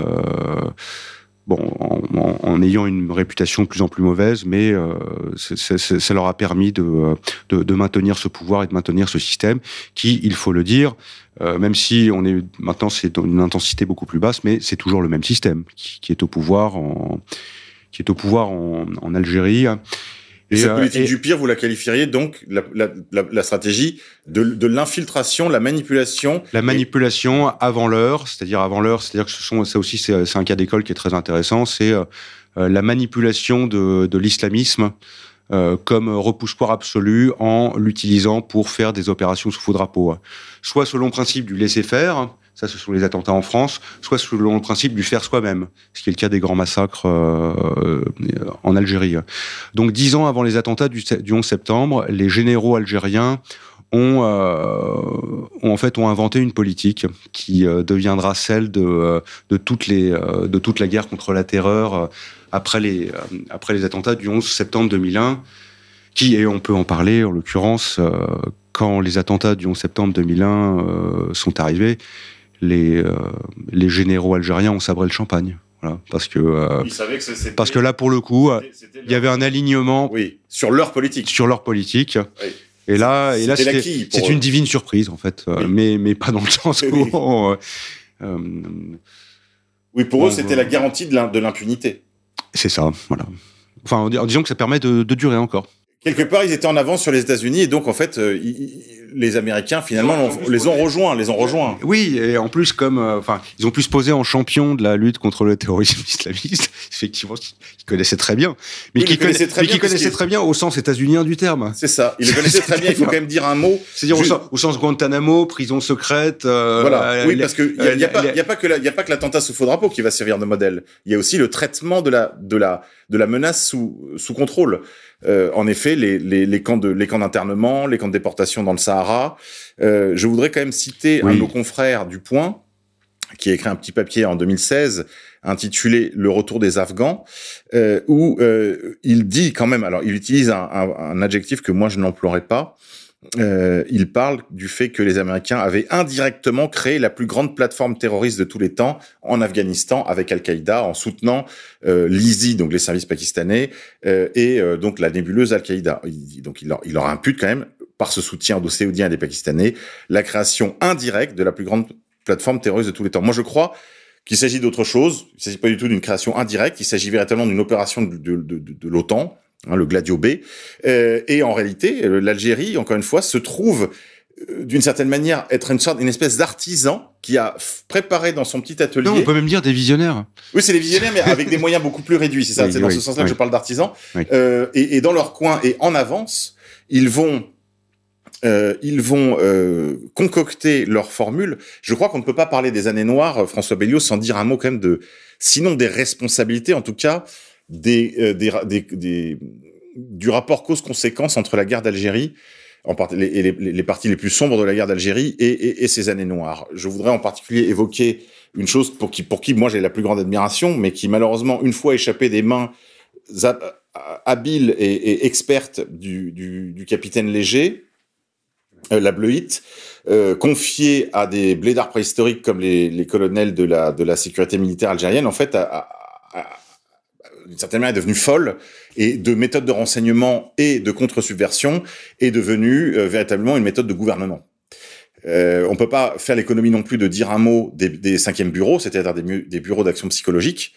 bon, en, en, ayant une réputation de plus en plus mauvaise, mais euh, ça leur a permis de, de, de, maintenir ce pouvoir et de maintenir ce système qui, il faut le dire, euh, même si on est maintenant c'est dans une intensité beaucoup plus basse, mais c'est toujours le même système qui, qui, est au pouvoir en qui est au pouvoir en, en Algérie. Et, cette euh, politique du pire, vous la qualifieriez donc la, la, la, stratégie de, de l'infiltration, la manipulation. La manipulation avant l'heure, c'est-à-dire avant l'heure, c'est-à-dire que ce sont, ça aussi c'est un cas d'école qui est très intéressant, c'est euh, euh, la manipulation de, de l'islamisme euh, comme repoussoir absolu en l'utilisant pour faire des opérations sous faux drapeau. Soit selon le principe du laisser-faire, ça ce sont les attentats en France, soit selon le principe du faire soi-même, ce qui est le cas des grands massacres euh, en Algérie. Donc dix ans avant les attentats du, du 11 septembre, les généraux algériens ont, euh, en fait inventé une politique qui euh, deviendra celle de toute la guerre contre la terreur après les, après les attentats du 11 septembre 2001, qui, et on peut en parler en l'occurrence, quand les attentats du 11 septembre 2001 sont arrivés, les, euh, les généraux algériens ont sabré le champagne. Voilà, parce que, euh, que parce que là pour le coup, il y avait un alignement oui, sur leur politique. Sur leur politique. Oui. Et là, et là, c'est une divine surprise en fait, oui. mais mais pas dans le sens où. On, oui, pour eux, c'était la garantie de l'impunité. C'est ça, voilà. Enfin, en, disant que ça permet de durer encore quelque part, ils étaient en avance sur les États-Unis et donc en fait, euh, les Américains finalement les ont rejoints, les ont rejoints. Oui, et en plus comme, euh, enfin, ils ont pu se poser en champion de la lutte contre le terrorisme islamiste. Effectivement, ils connaissaient très bien, mais qui connaissaient très, bien, connaissaient très bien au sens états-unien du terme. C'est ça, ils le connaissaient très bien. Il faut quand même dire un mot. C'est-à-dire au, sens Guantanamo, prison secrète. Euh, voilà. oui, parce que il y, a, pas, y a pas que il y a pas que l'attentat sous faux drapeau qui va servir de modèle. Il y a aussi le traitement de la de la de la menace sous sous contrôle. Euh, en effet, les, les, les, camps de les camps d'internement, les camps de déportation dans le Sahara. Euh, je voudrais quand même citer un de nos confrères du Point qui a écrit un petit papier en 2016 intitulé Le retour des Afghans, euh, où euh, il dit quand même, alors il utilise un, un, un adjectif que moi je n'emploierais pas, euh, il parle du fait que les Américains avaient indirectement créé la plus grande plateforme terroriste de tous les temps en Afghanistan avec Al-Qaïda, en soutenant euh, l'ISI, donc les services pakistanais, euh, et euh, donc la nébuleuse Al-Qaïda. Donc il leur, impute quand même, par ce soutien aux Saoudiens et des Pakistanais, la création indirecte de la plus grande plateforme terroriste de tous les temps. Moi je crois qu'il s'agit d'autre chose, il ne s'agit pas du tout d'une création indirecte, il s'agit véritablement d'une opération de, de, de, de l'OTAN, Hein, le Gladio B. Euh, et en réalité, euh, l'Algérie, encore une fois, se trouve euh, d'une certaine manière être une sorte, une espèce d'artisan qui a préparé dans son petit atelier. Non, on peut même dire des visionnaires. Oui, c'est des visionnaires, mais avec des moyens beaucoup plus réduits. C'est ça, c'est dans ce sens-là que je parle d'artisans. Euh, et, et, dans leur coin et en avance, ils vont, euh, ils vont euh, concocter leur formule. Je crois qu'on ne peut pas parler des années noires, François Belliot, sans dire un mot quand même de, sinon des responsabilités, en tout cas euh, du rapport cause-conséquence entre la guerre d'Algérie en les, parties les plus sombres de la guerre d'Algérie et, et, ces années noires. Je voudrais en particulier évoquer une chose pour qui, pour qui moi j'ai la plus grande admiration, mais qui malheureusement, une fois échappé des mains habiles et, expertes du, capitaine Léger, euh, la Bleuite, euh, confiée à des blédards préhistoriques comme les, colonels de la, sécurité militaire algérienne, en fait, d'une certaine manière, est devenue folle et de méthode de renseignement et de contre-subversion est devenue euh, véritablement une méthode de gouvernement. Euh, on peut pas faire l'économie non plus de dire un mot des, des cinquièmes bureaux, c'est-à-dire des, bureaux d'action psychologique.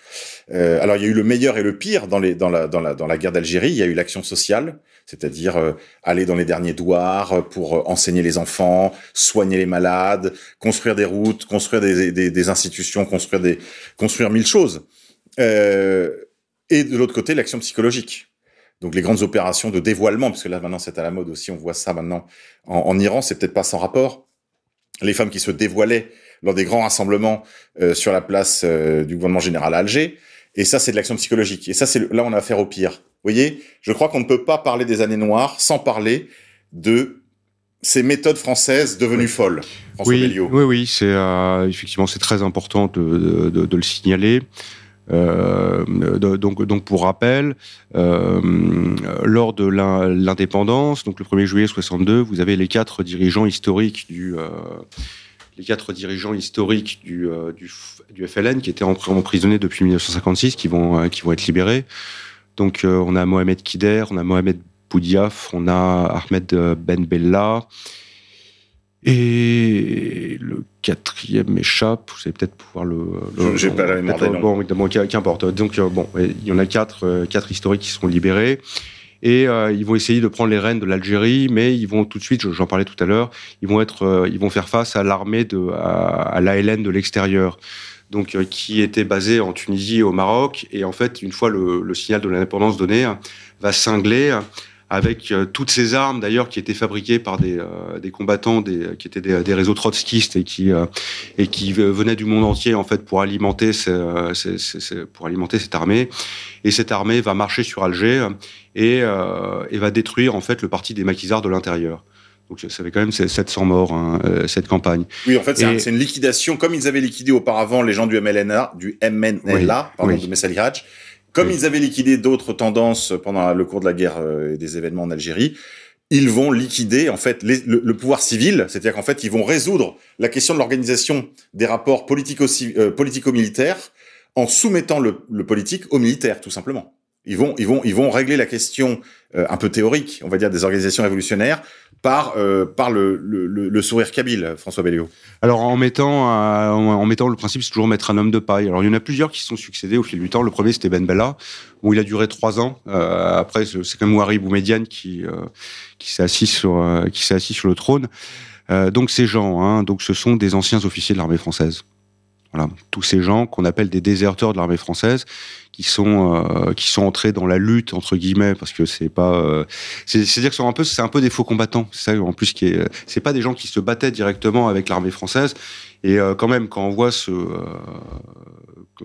Euh, alors il y a eu le meilleur et le pire dans, la, guerre d'Algérie. Il y a eu l'action sociale, c'est-à-dire euh, aller dans les derniers douars pour enseigner les enfants, soigner les malades, construire des routes, construire des, des, des institutions, construire des construire mille choses. Euh, et de l'autre côté l'action psychologique. Donc les grandes opérations de dévoilement, parce que là maintenant c'est à la mode aussi, on voit ça maintenant en, en Iran, c'est peut-être pas sans rapport. Les femmes qui se dévoilaient lors des grands rassemblements euh, sur la place euh, du gouvernement général à Alger, et ça c'est de l'action psychologique. Et ça c'est là on a affaire au pire. Vous voyez, je crois qu'on ne peut pas parler des années noires sans parler de ces méthodes françaises devenues folles. François oui, oui, oui, c'est euh, effectivement c'est très important de, de, de le signaler. Euh, donc, pour rappel, euh, lors de l'indépendance, donc le 1er juillet 62, vous avez les quatre dirigeants historiques du euh, les quatre dirigeants historiques du, du, FLN qui étaient emprisonnés depuis 1956, qui vont, qui vont être libérés. Donc on a Mohamed Kider, on a Mohamed Boudiaf, on a Ahmed Ben Bella, et le quatrième m'échappe, vous allez peut-être pouvoir le. le J'ai pas la mémoire Bon, bon qu'importe. Donc, euh, bon, il y en a quatre, euh, quatre historiques qui seront libérés. Et euh, ils vont essayer de prendre les rênes de l'Algérie, mais ils vont tout de suite, j'en parlais tout à l'heure, ils vont être, euh, ils vont faire face à l'armée de, à, à l'ALN de l'extérieur, donc euh, qui était basée en Tunisie et au Maroc. Et en fait, une fois le, le signal de l'indépendance donné, va cingler avec euh, toutes ces armes d'ailleurs qui étaient fabriquées par des, euh, des combattants des, qui étaient des, des, réseaux trotskistes et qui euh, et qui venaient du monde entier en fait pour alimenter ces, ces, ces, pour alimenter cette armée et cette armée va marcher sur Alger et, et va détruire en fait le parti des maquisards de l'intérieur. Donc ça fait quand même 700 morts hein, cette campagne. Oui, en fait, c'est et... une liquidation comme ils avaient liquidé auparavant les gens du MLNA, du MNLA, oui, pardon, oui. de Messaliraj. Comme oui. ils avaient liquidé d'autres tendances pendant le cours de la guerre euh, et des événements en Algérie, ils vont liquider en fait les, le, le, pouvoir civil, c'est-à-dire qu'en fait ils vont résoudre la question de l'organisation des rapports politico-militaires euh, politico en soumettant le, le, politique au militaire, tout simplement. Ils vont, ils vont, ils vont régler la question euh, un peu théorique, on va dire, des organisations révolutionnaires par euh, par le, sourire kabyle, François Belliot. Alors en mettant euh, en mettant le principe, c'est toujours mettre un homme de paille. Alors il y en a plusieurs qui sont succédés au fil du temps. Le premier c'était Ben Bella, où il a duré trois ans. après c'est comme Ouari Boumediane qui qui s'est assis sur qui s'est assis sur le trône. donc ces gens, hein, donc ce sont des anciens officiers de l'armée française. Tous ces gens qu'on appelle des déserteurs de l'armée française, qui sont euh, qui sont entrés dans la lutte entre guillemets, parce que c'est pas, euh, c'est dire que sont un peu, c'est un peu des faux combattants. C'est ça en plus qui est, c'est pas des gens qui se battaient directement avec l'armée française. Et euh, quand même, quand on voit ce,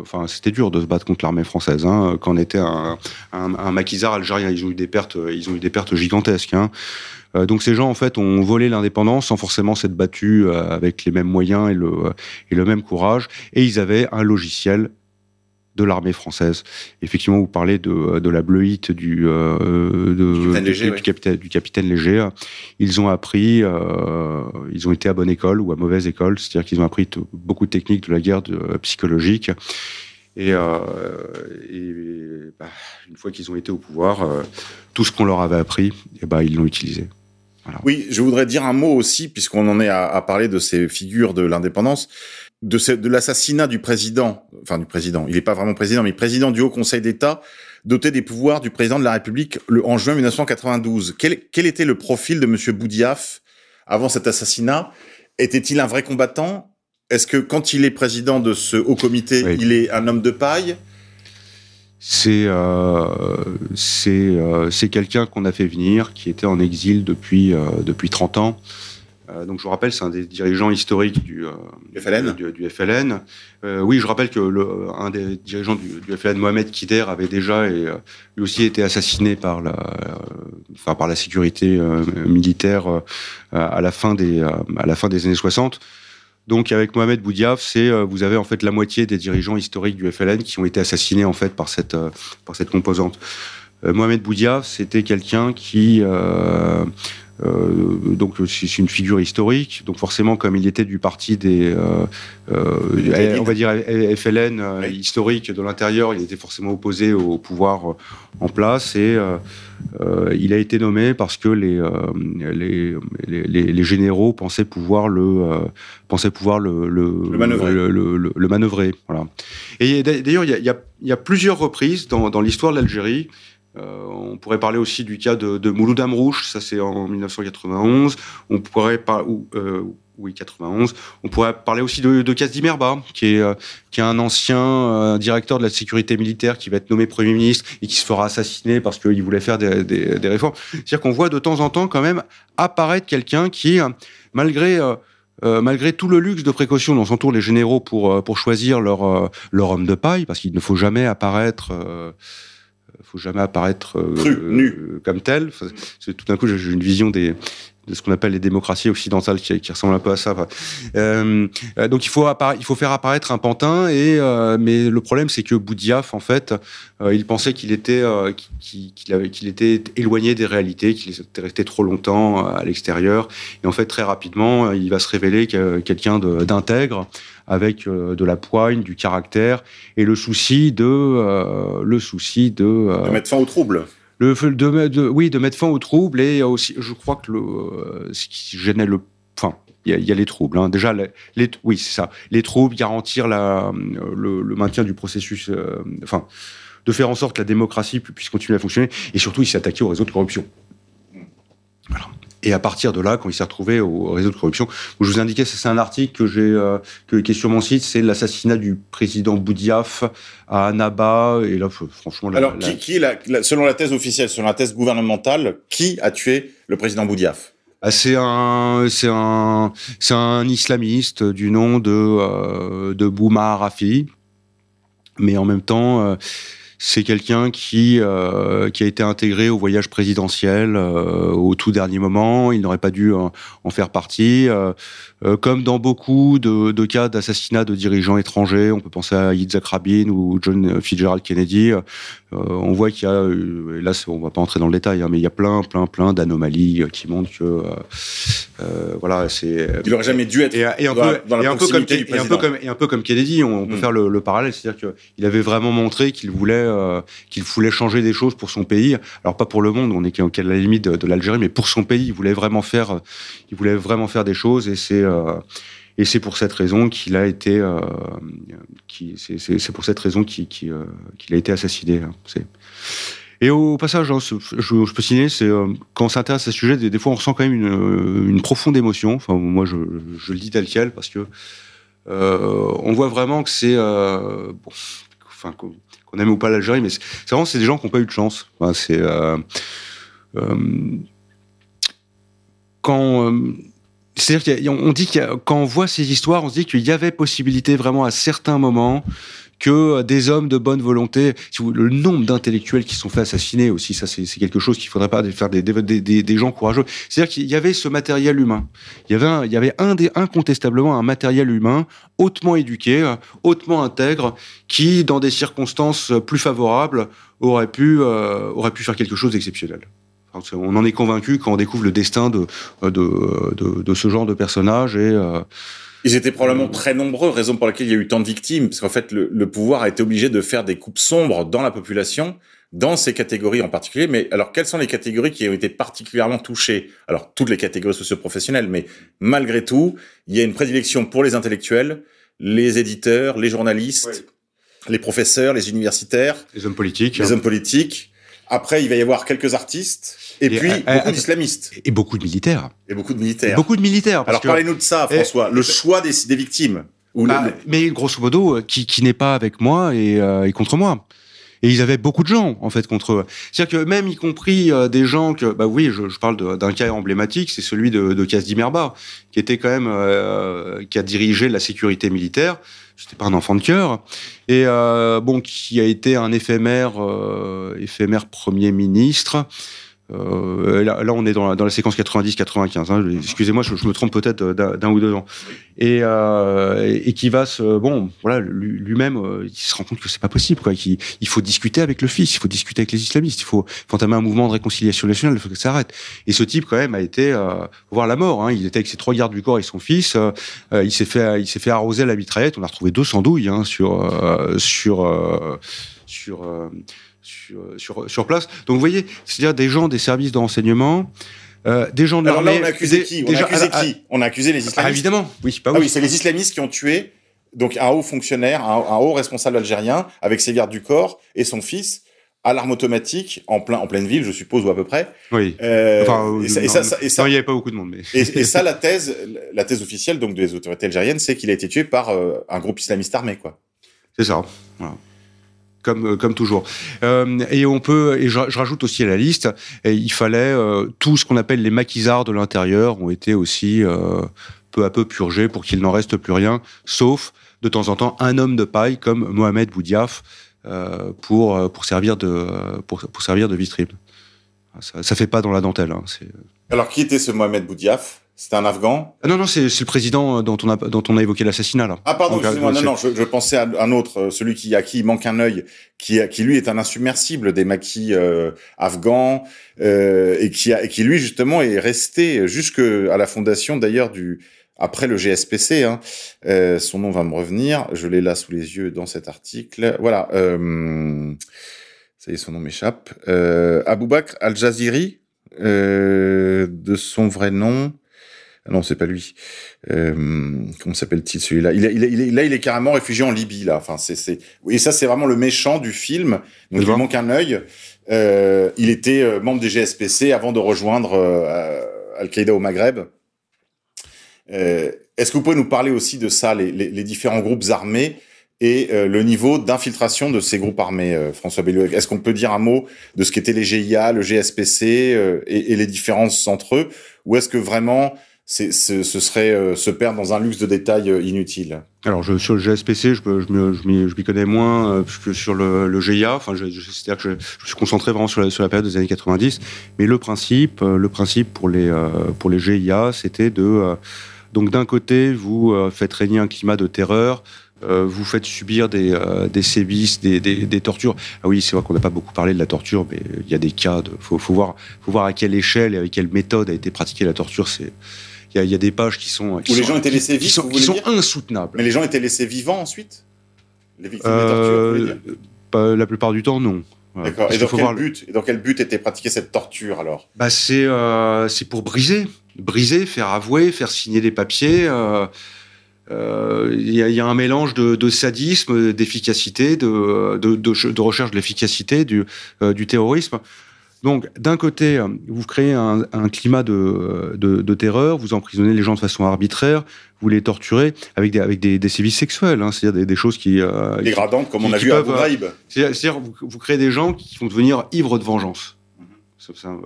enfin, c'était dur de se battre contre l'armée française. Hein, quand on était un, un, un maquisard algérien, ils ont eu des pertes, ils ont eu des pertes gigantesques. Hein. Euh, donc ces gens en fait ont volé l'indépendance sans forcément s'être battus euh, avec les mêmes moyens et le, et le même courage. Et ils avaient un logiciel de l'armée française. Effectivement, vous parlez de, de la bleuite du, euh, de, du, Léger, du, capitaine, du, capitaine, Léger. Ils ont appris, euh, ils ont été à bonne école ou à mauvaise école, c'est-à-dire qu'ils ont appris beaucoup de techniques de la guerre de, psychologique. Et, euh, et bah, une fois qu'ils ont été au pouvoir, tout ce qu'on leur avait appris, et eh bah, ils l'ont utilisé. Oui, je voudrais dire un mot aussi, puisqu'on en est à, à, parler de ces figures de l'indépendance, de, de l'assassinat du président, enfin du président, il n'est pas vraiment président, mais président du Haut Conseil d'État, doté des pouvoirs du président de la République le, en juin 1992. Quel, quel était le profil de Monsieur Boudiaf avant cet assassinat? Était-il un vrai combattant? Est-ce que quand il est président de ce haut comité, il est un homme de paille? C'est euh, c'est euh, c'est quelqu'un qu'on a fait venir, qui était en exil depuis euh, depuis 30 ans. Euh, donc je vous rappelle, c'est un des dirigeants historiques du FLN. Du, du FLN. oui, je rappelle que le, un des dirigeants du, du FLN, Mohamed Kider, avait déjà et lui aussi été assassiné par la enfin par la sécurité militaire à la fin des à la fin des années 60. Donc avec Mohamed Boudiaf, c'est euh, vous avez en fait la moitié des dirigeants historiques du FLN qui ont été assassinés en fait par cette euh, par cette composante. Euh, Mohamed Boudiaf, c'était quelqu'un qui euh, donc c'est une figure historique. Donc forcément, comme il était du parti des, euh, euh, on va dire FLN historique de l'intérieur, il était forcément opposé au pouvoir en place et il a été nommé parce que les les, les, les, généraux pensaient pouvoir le pensaient pouvoir le le, le manœuvrer. Le, le, manœuvrer voilà. Et d'ailleurs, il y a, y, a, y a, plusieurs reprises dans, dans l'histoire de l'Algérie euh, on pourrait parler aussi du cas de, de Mouloud Amrouche, ça c'est en 1991. On pourrait euh, oui 91. On pourrait parler aussi de, de qui est euh, qui est un ancien directeur de la sécurité militaire qui va être nommé premier ministre et qui se fera assassiner parce qu'il voulait faire des, réformes. C'est-à-dire qu'on voit de temps en temps quand même apparaître quelqu'un qui, malgré malgré tout le luxe de précaution dont s'entourent les généraux pour pour choisir leur leur homme de paille, parce qu'il ne faut jamais apparaître faut jamais apparaître euh, nu. Euh, comme tel. tout d'un coup, j'ai une vision des, de ce qu'on appelle les démocraties occidentales qui, ressemblent un peu à ça. Euh, euh, donc il faut, il faut faire apparaître un pantin et euh, mais le problème c'est que Boudiaf en fait euh, il pensait qu'il était qu'il était éloigné des réalités, qu'il était resté trop longtemps à l'extérieur et en fait très rapidement il va se révéler quelqu'un d'intègre avec de la poigne, du caractère et le souci de le souci de, de mettre fin au trouble le, oui, de mettre fin aux troubles et aussi, je crois que le, euh, ce qui gênait le, enfin, il y, a les troubles. Hein. Déjà, les, oui, c'est ça. Les troubles, garantir la, le, le maintien du processus, euh, enfin, de faire en sorte que la démocratie puisse continuer à fonctionner. Et surtout, il s'est attaqué au réseau de corruption. Voilà. Et à partir de là, quand il s'est retrouvé au réseau de corruption, où je vous indiquais, c'est un article que j'ai, euh, qui est sur mon site, c'est l'assassinat du président Boudiaf à Annaba. Et là, franchement, alors qui, qui la, selon la thèse officielle, selon la thèse gouvernementale, qui a tué le président Boudiaf? Ah, c'est un, c'est un, c'est un islamiste du nom de euh, de Bouma Rafi, mais en même temps. Euh, c'est quelqu'un qui euh, qui a été intégré au voyage présidentiel euh, au tout dernier moment. Il n'aurait pas dû en, en faire partie. Euh, euh, comme dans beaucoup de, de cas d'assassinat de dirigeants étrangers, on peut penser à Yitzhak Rabin ou John Fitzgerald Kennedy. Euh, on voit qu'il y a, euh, là, on va pas entrer dans le détail, hein, mais il y a plein, plein, plein d'anomalies qui montrent que, voilà, c'est. Il aurait jamais dû être et, et un peu, et un peu comme, et un peu comme, et un peu comme Kennedy, on, on peut mm. faire le, le parallèle, c'est-à-dire qu'il avait vraiment montré qu'il voulait qu'il voulait changer des choses pour son pays. Alors pas pour le monde, on est à la limite de, l'Algérie, mais pour son pays, il voulait vraiment faire, il voulait vraiment faire des choses et c'est et c'est pour cette raison qu'il a été, euh, c'est pour cette raison qu'il euh, a été assassiné. Hein. Et au passage, hein, je, peux signer, c'est euh, quand on s'intéresse à ce sujet, des, fois on ressent quand même une, profonde émotion. Enfin, moi, je, je, le dis tel quel parce que euh, on voit vraiment que c'est, euh, bon, enfin, qu'on aime ou pas l'Algérie, mais c'est vraiment c'est des gens qui n'ont pas eu de chance. C'est quand c'est-à-dire qu'on dit que quand on voit ces histoires, on se dit qu'il y avait possibilité vraiment à certains moments que des hommes de bonne volonté, le nombre d'intellectuels qui sont fait assassiner aussi, ça c'est quelque chose qu'il faudrait pas faire des, gens courageux. C'est-à-dire qu'il y avait ce matériel humain. Il y avait, un, il y avait incontestablement un matériel humain hautement éduqué, hautement intègre, qui, dans des circonstances plus favorables, aurait pu, euh, aurait pu faire quelque chose d'exceptionnel. On en est convaincu quand on découvre le destin de, de, ce genre de personnage. Et, euh, Ils étaient probablement très nombreux, raison pour laquelle il y a eu tant de victimes, parce qu'en fait, le, le, pouvoir a été obligé de faire des coupes sombres dans la population, dans ces catégories en particulier. Mais alors, quelles sont les catégories qui ont été particulièrement touchées? Alors, toutes les catégories socio-professionnelles, mais malgré tout, il y a une prédilection pour les intellectuels, les éditeurs, les journalistes, les professeurs, les universitaires, les hommes politiques, les hommes politiques. Après, il va y avoir quelques artistes et, puis euh, beaucoup euh, d'islamistes. Et beaucoup de militaires. Et beaucoup de militaires. beaucoup de militaires. Alors parlez-nous de ça, François. le choix des, des victimes. Ou bah, Mais grosso modo, euh, qui, qui n'est pas avec moi et, et, contre moi. Et ils avaient beaucoup de gens en fait contre eux. C'est-à-dire que même y compris des gens que, bah oui, je, parle d'un cas emblématique, c'est celui de, de Merba, qui était quand même euh, qui a dirigé la sécurité militaire. C'était pas un enfant de cœur et euh, bon qui a été un éphémère éphémère premier ministre. Euh, là, là, on est dans la, séquence 90-95. Hein, Excusez-moi, je, me trompe peut-être d'un ou deux ans. Et, euh, et, qui va se, bon, voilà, lui-même, euh, il se rend compte que c'est pas possible, quoi. Il faut discuter avec le fils, il faut discuter avec les islamistes, il faut, faut entamer un mouvement de réconciliation nationale, il faut que ça arrête. Et ce type, quand même, a été euh, voir la mort. Hein. Il était avec ses trois gardes du corps et son fils. Euh, il s'est fait, il s'est fait arroser à la mitraillette. On a retrouvé 200 douilles hein, sur, sur, sur sur, sur, sur, place. Donc vous voyez, c'est-à-dire des gens des services de renseignement, euh, des gens de l'armée. Alors là, on a accusé qui? On a accusé qui? On a accusé les islamistes. Ah, évidemment, oui. Bah oui, ah oui c'est les islamistes qui ont tué donc un haut fonctionnaire, un, un, haut responsable algérien, avec ses gardes du corps et son fils à l'arme automatique en plein en pleine ville, je suppose ou à peu près. Oui. Euh, enfin, et ça, et ça, et ça, non, il n'y avait pas beaucoup de monde. Mais... et, et, ça, la thèse, la thèse officielle donc des autorités algériennes, c'est qu'il a été tué par euh, un groupe islamiste armé, quoi. C'est ça. Voilà comme, euh, comme toujours. Euh, et on peut, et je, rajoute aussi à la liste, il fallait euh, tout ce qu'on appelle les maquisards de l'intérieur ont été aussi peu à peu purgés pour qu'il n'en reste plus rien, sauf de temps en temps un homme de paille comme Mohamed Boudiaf pour pour servir de pour, servir de vice Ça, ça fait pas dans la dentelle. Hein, Alors qui était ce Mohamed Boudiaf c'était un Afghan ah Non, non, c'est le président euh, dont on a, dont on a évoqué l'assassinat. là. Ah pardon, excusez-moi, non, non, je, je, pensais à un autre, euh, celui qui, à qui il manque un œil, qui, qui lui est un insubmersible des maquis euh, afghans, euh, et, qui a, et qui lui justement est resté jusque à la fondation d'ailleurs du après le GSPC. Hein, euh, son nom va me revenir, je l'ai là sous les yeux dans cet article. Voilà, euh, ça y est, son nom m'échappe. Euh, Aboubakr Al-Jaziri, de son vrai nom. Ah non, c'est pas lui. Euh, comment s'appelle-t-il celui-là? Il, il, il, Là, il est carrément réfugié en Libye. Là, enfin, c'est. Et ça, c'est vraiment le méchant du film. Donc, il manque un œil. Euh, il était euh, membre des GSPC avant de rejoindre euh, Al-Qaïda au Maghreb. Euh, est-ce que vous pouvez nous parler aussi de ça, les, les, les différents groupes armés et euh, le niveau d'infiltration de ces groupes armés, François Bellieu Est-ce qu'on peut dire un mot de ce qu'étaient les GIA, le GSPC et, et, les différences entre eux? Ou est-ce que vraiment ce serait euh, se perdre dans un luxe de détails euh, inutile. Alors sur le GSPC, je, je, m'y connais moins euh, que sur le, GIA. Enfin, c'est-à-dire que je, je, suis concentré vraiment sur la, période des années 90. Mais le principe, le principe pour les pour les GIA, c'était de donc d'un côté, vous faites régner un climat de terreur, vous faites subir des, euh, des sévices, des, des, tortures. Ah oui, c'est vrai qu'on n'a pas beaucoup parlé de la torture, mais il y a des cas. De, faut, faut voir, faut voir à quelle échelle et avec quelle méthode a été pratiquée la torture. C'est il y a, y a, des pages qui sont qui où sont, les gens étaient laissés vivants, qui sont, qui sont insoutenables. Mais les gens étaient laissés vivants ensuite? Les victimes euh, de torture. la plupart du temps, non. Voilà. D'accord. Et, dans quel but, et dans quel but était pratiquée cette torture alors? Bah, C'est euh, pour briser. Briser, faire avouer, faire signer des papiers. Euh, euh, il y, y, a un mélange de, de sadisme, d'efficacité, de, de, de, recherche de l'efficacité du, euh, du terrorisme. Donc, d'un côté, vous créez un, un climat de, de, terreur, vous emprisonnez les gens de façon arbitraire, vous les torturez avec des, avec des, des sévices sexuels, hein, c'est-à-dire des, des, choses qui... Euh, Dégradantes, comme on a vu peuvent, à Abu C'est-à-dire, vous, vous, créez des gens qui vont devenir ivres de vengeance. Mm -hmm.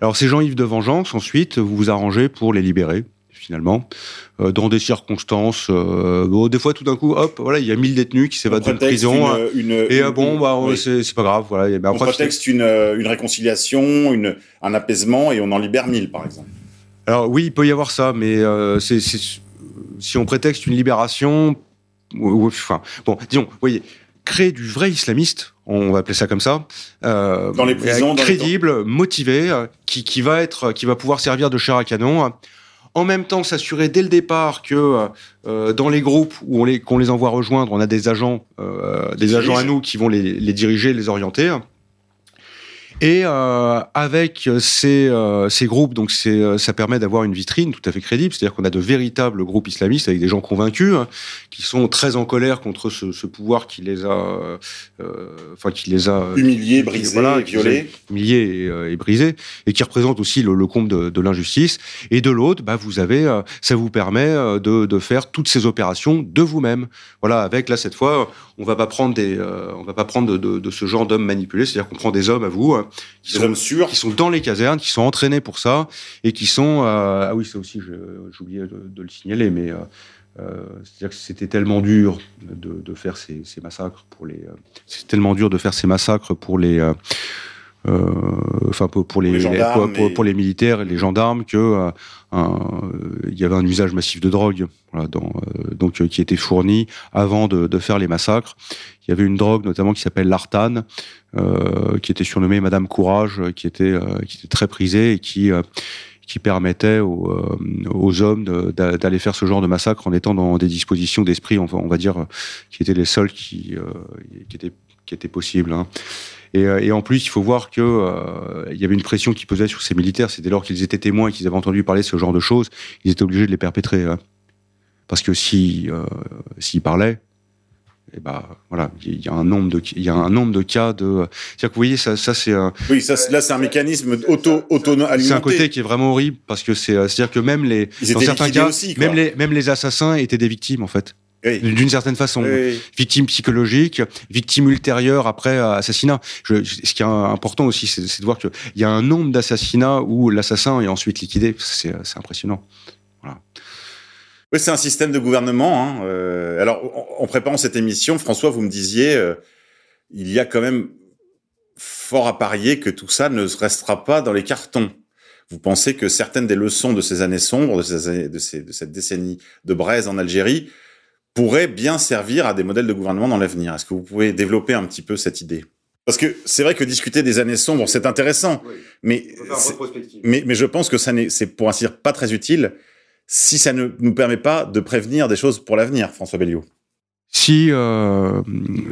Alors, ces gens ivres de vengeance, ensuite, vous vous arrangez pour les libérer finalement, euh, dans des circonstances. Euh, bon, des fois, tout d'un coup, hop, voilà, il y a 1000 détenus qui s'évadent d'une prison. Hein. Une, une, et une, bon, bah, oui. c'est pas grave. Voilà. Ben, on prétexte une, réconciliation, un apaisement, et on en libère 1000, par exemple. Alors oui, il peut y avoir ça, mais euh, c'est si on prétexte une libération, enfin, bon, disons, vous voyez, créer du vrai islamiste, on va appeler ça comme ça, euh, dans les prisons, crédible, dans les motivé, qui, qui va être, qui va pouvoir servir de chair à canon en même temps s'assurer dès le départ que euh, dans les groupes où on les qu'on les envoie rejoindre, on a des agents, euh, des agents à nous qui vont les, les diriger, les orienter. Et euh, avec ces, euh, ces groupes, donc euh, ça permet d'avoir une vitrine tout à fait crédible, c'est-à-dire qu'on a de véritables groupes islamistes avec des gens convaincus, hein, qui sont très en colère contre ce, ce pouvoir qui les a, euh, enfin qui les a humiliés, brisés, voilà, violés, humiliés et, et, brisés, et qui représente aussi le, le comble de, de l'injustice. Et de l'autre, bah, vous avez, ça vous permet de, de faire toutes ces opérations de vous-même. Voilà, avec là cette fois, on va pas prendre des, on va pas prendre de, de, de ce genre d'hommes manipulés, c'est-à-dire qu'on prend des hommes à vous qui sont, sûrs. qui sont dans les casernes, qui sont entraînés pour ça, et qui sont... Euh, ah oui, ça aussi, oublié de, de, le signaler, mais... Euh, euh, c'est-à-dire que c'était tellement dur de, de faire ces, ces, massacres pour les... C'est tellement dur de faire ces massacres pour les... Euh, enfin pour, pour, les, les pour, les militaires et les gendarmes que il y avait un usage massif de drogue voilà, dans, donc qui était fourni avant de, de, faire les massacres il y avait une drogue notamment qui s'appelle l'artane, euh, qui était surnommée Madame Courage, qui était, euh, qui était très prisée et qui, euh, qui permettait aux, euh, aux hommes d'aller faire ce genre de massacre en étant dans des dispositions d'esprit, on, on, va dire, qui étaient les seules qui, euh, qui, étaient, qui étaient possibles. Hein. Et, et, en plus, il faut voir que euh, il y avait une pression qui pesait sur ces militaires. C'est dès lors qu'ils étaient témoins et qu'ils avaient entendu parler de ce genre de choses, ils étaient obligés de les perpétrer. Hein. Parce que si euh, s'ils parlaient, et bah voilà, il y a un nombre de il y a un nombre de cas de c'est-à-dire que vous voyez ça ça c'est un Oui, ça là c'est un mécanisme auto autonome C'est un côté qui est vraiment horrible parce que c'est c'est-à-dire que même les Ils dans certains cas aussi, même les même les assassins étaient des victimes en fait. Oui. D'une certaine façon, oui. victime psychologique, victime ultérieure après assassinat. Je, ce qui est important aussi, c'est de voir qu'il y a un nombre d'assassinats où l'assassin est ensuite liquidé. C'est impressionnant. Voilà. Oui, c'est un système de gouvernement. Hein. Euh, alors, en, en, préparant cette émission, François, vous me disiez, euh, il y a quand même fort à parier que tout ça ne restera pas dans les cartons. Vous pensez que certaines des leçons de ces années sombres, de, ces années, de, ces, de cette décennie de braise en Algérie, pourraient bien servir à des modèles de gouvernement dans l'avenir Est-ce que vous pouvez développer un petit peu cette idée? Parce que c'est vrai que discuter des années sombres, c'est intéressant, oui. mais, mais, mais je pense que ça n'est, c'est pour ainsi dire pas très utile si ça ne nous permet pas de prévenir des choses pour l'avenir, François Belliot si, euh,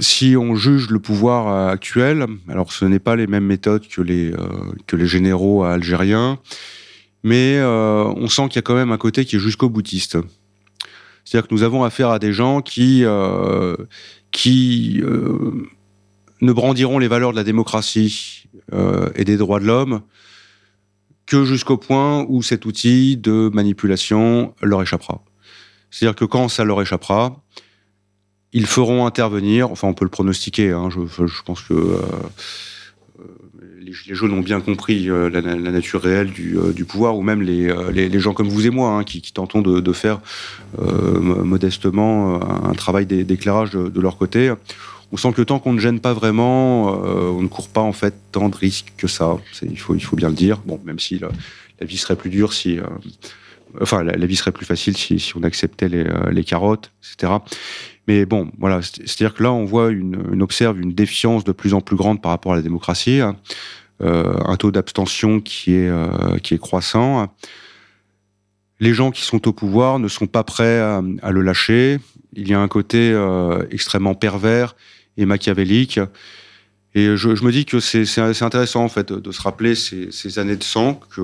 si on juge le pouvoir actuel, alors ce n'est pas les mêmes méthodes que les, euh, que les généraux algériens, mais euh, on sent qu'il y a quand même un côté qui est jusqu'au boutiste. C'est-à-dire que nous avons affaire à des gens qui, euh, qui euh, ne brandiront les valeurs de la démocratie euh, et des droits de l'homme que jusqu'au point où cet outil de manipulation leur échappera. C'est-à-dire que quand ça leur échappera, ils feront intervenir, enfin on peut le pronostiquer, hein, je, pense que les Gilets jaunes ont bien compris euh, la, nature réelle du, euh, pouvoir, ou même les, euh, les, gens comme vous et moi, hein, qui, tentons de, faire modestement un travail d'éclairage de, leur côté on sent que tant qu'on ne gêne pas vraiment, on ne court pas en fait tant de risques que ça. Il faut, bien le dire. Bon, même si la, vie serait plus dure si, enfin, la, vie serait plus facile si, on acceptait les, carottes, etc. Mais bon, voilà, c'est-à-dire que là, on voit une, observe une défiance de plus en plus grande par rapport à la démocratie, hein. euh, un taux d'abstention qui est euh, qui est croissant. Les gens qui sont au pouvoir ne sont pas prêts à, le lâcher. Il y a un côté extrêmement pervers et machiavélique. Et je, me dis que c'est intéressant en fait de, se rappeler ces, ces, années de sang que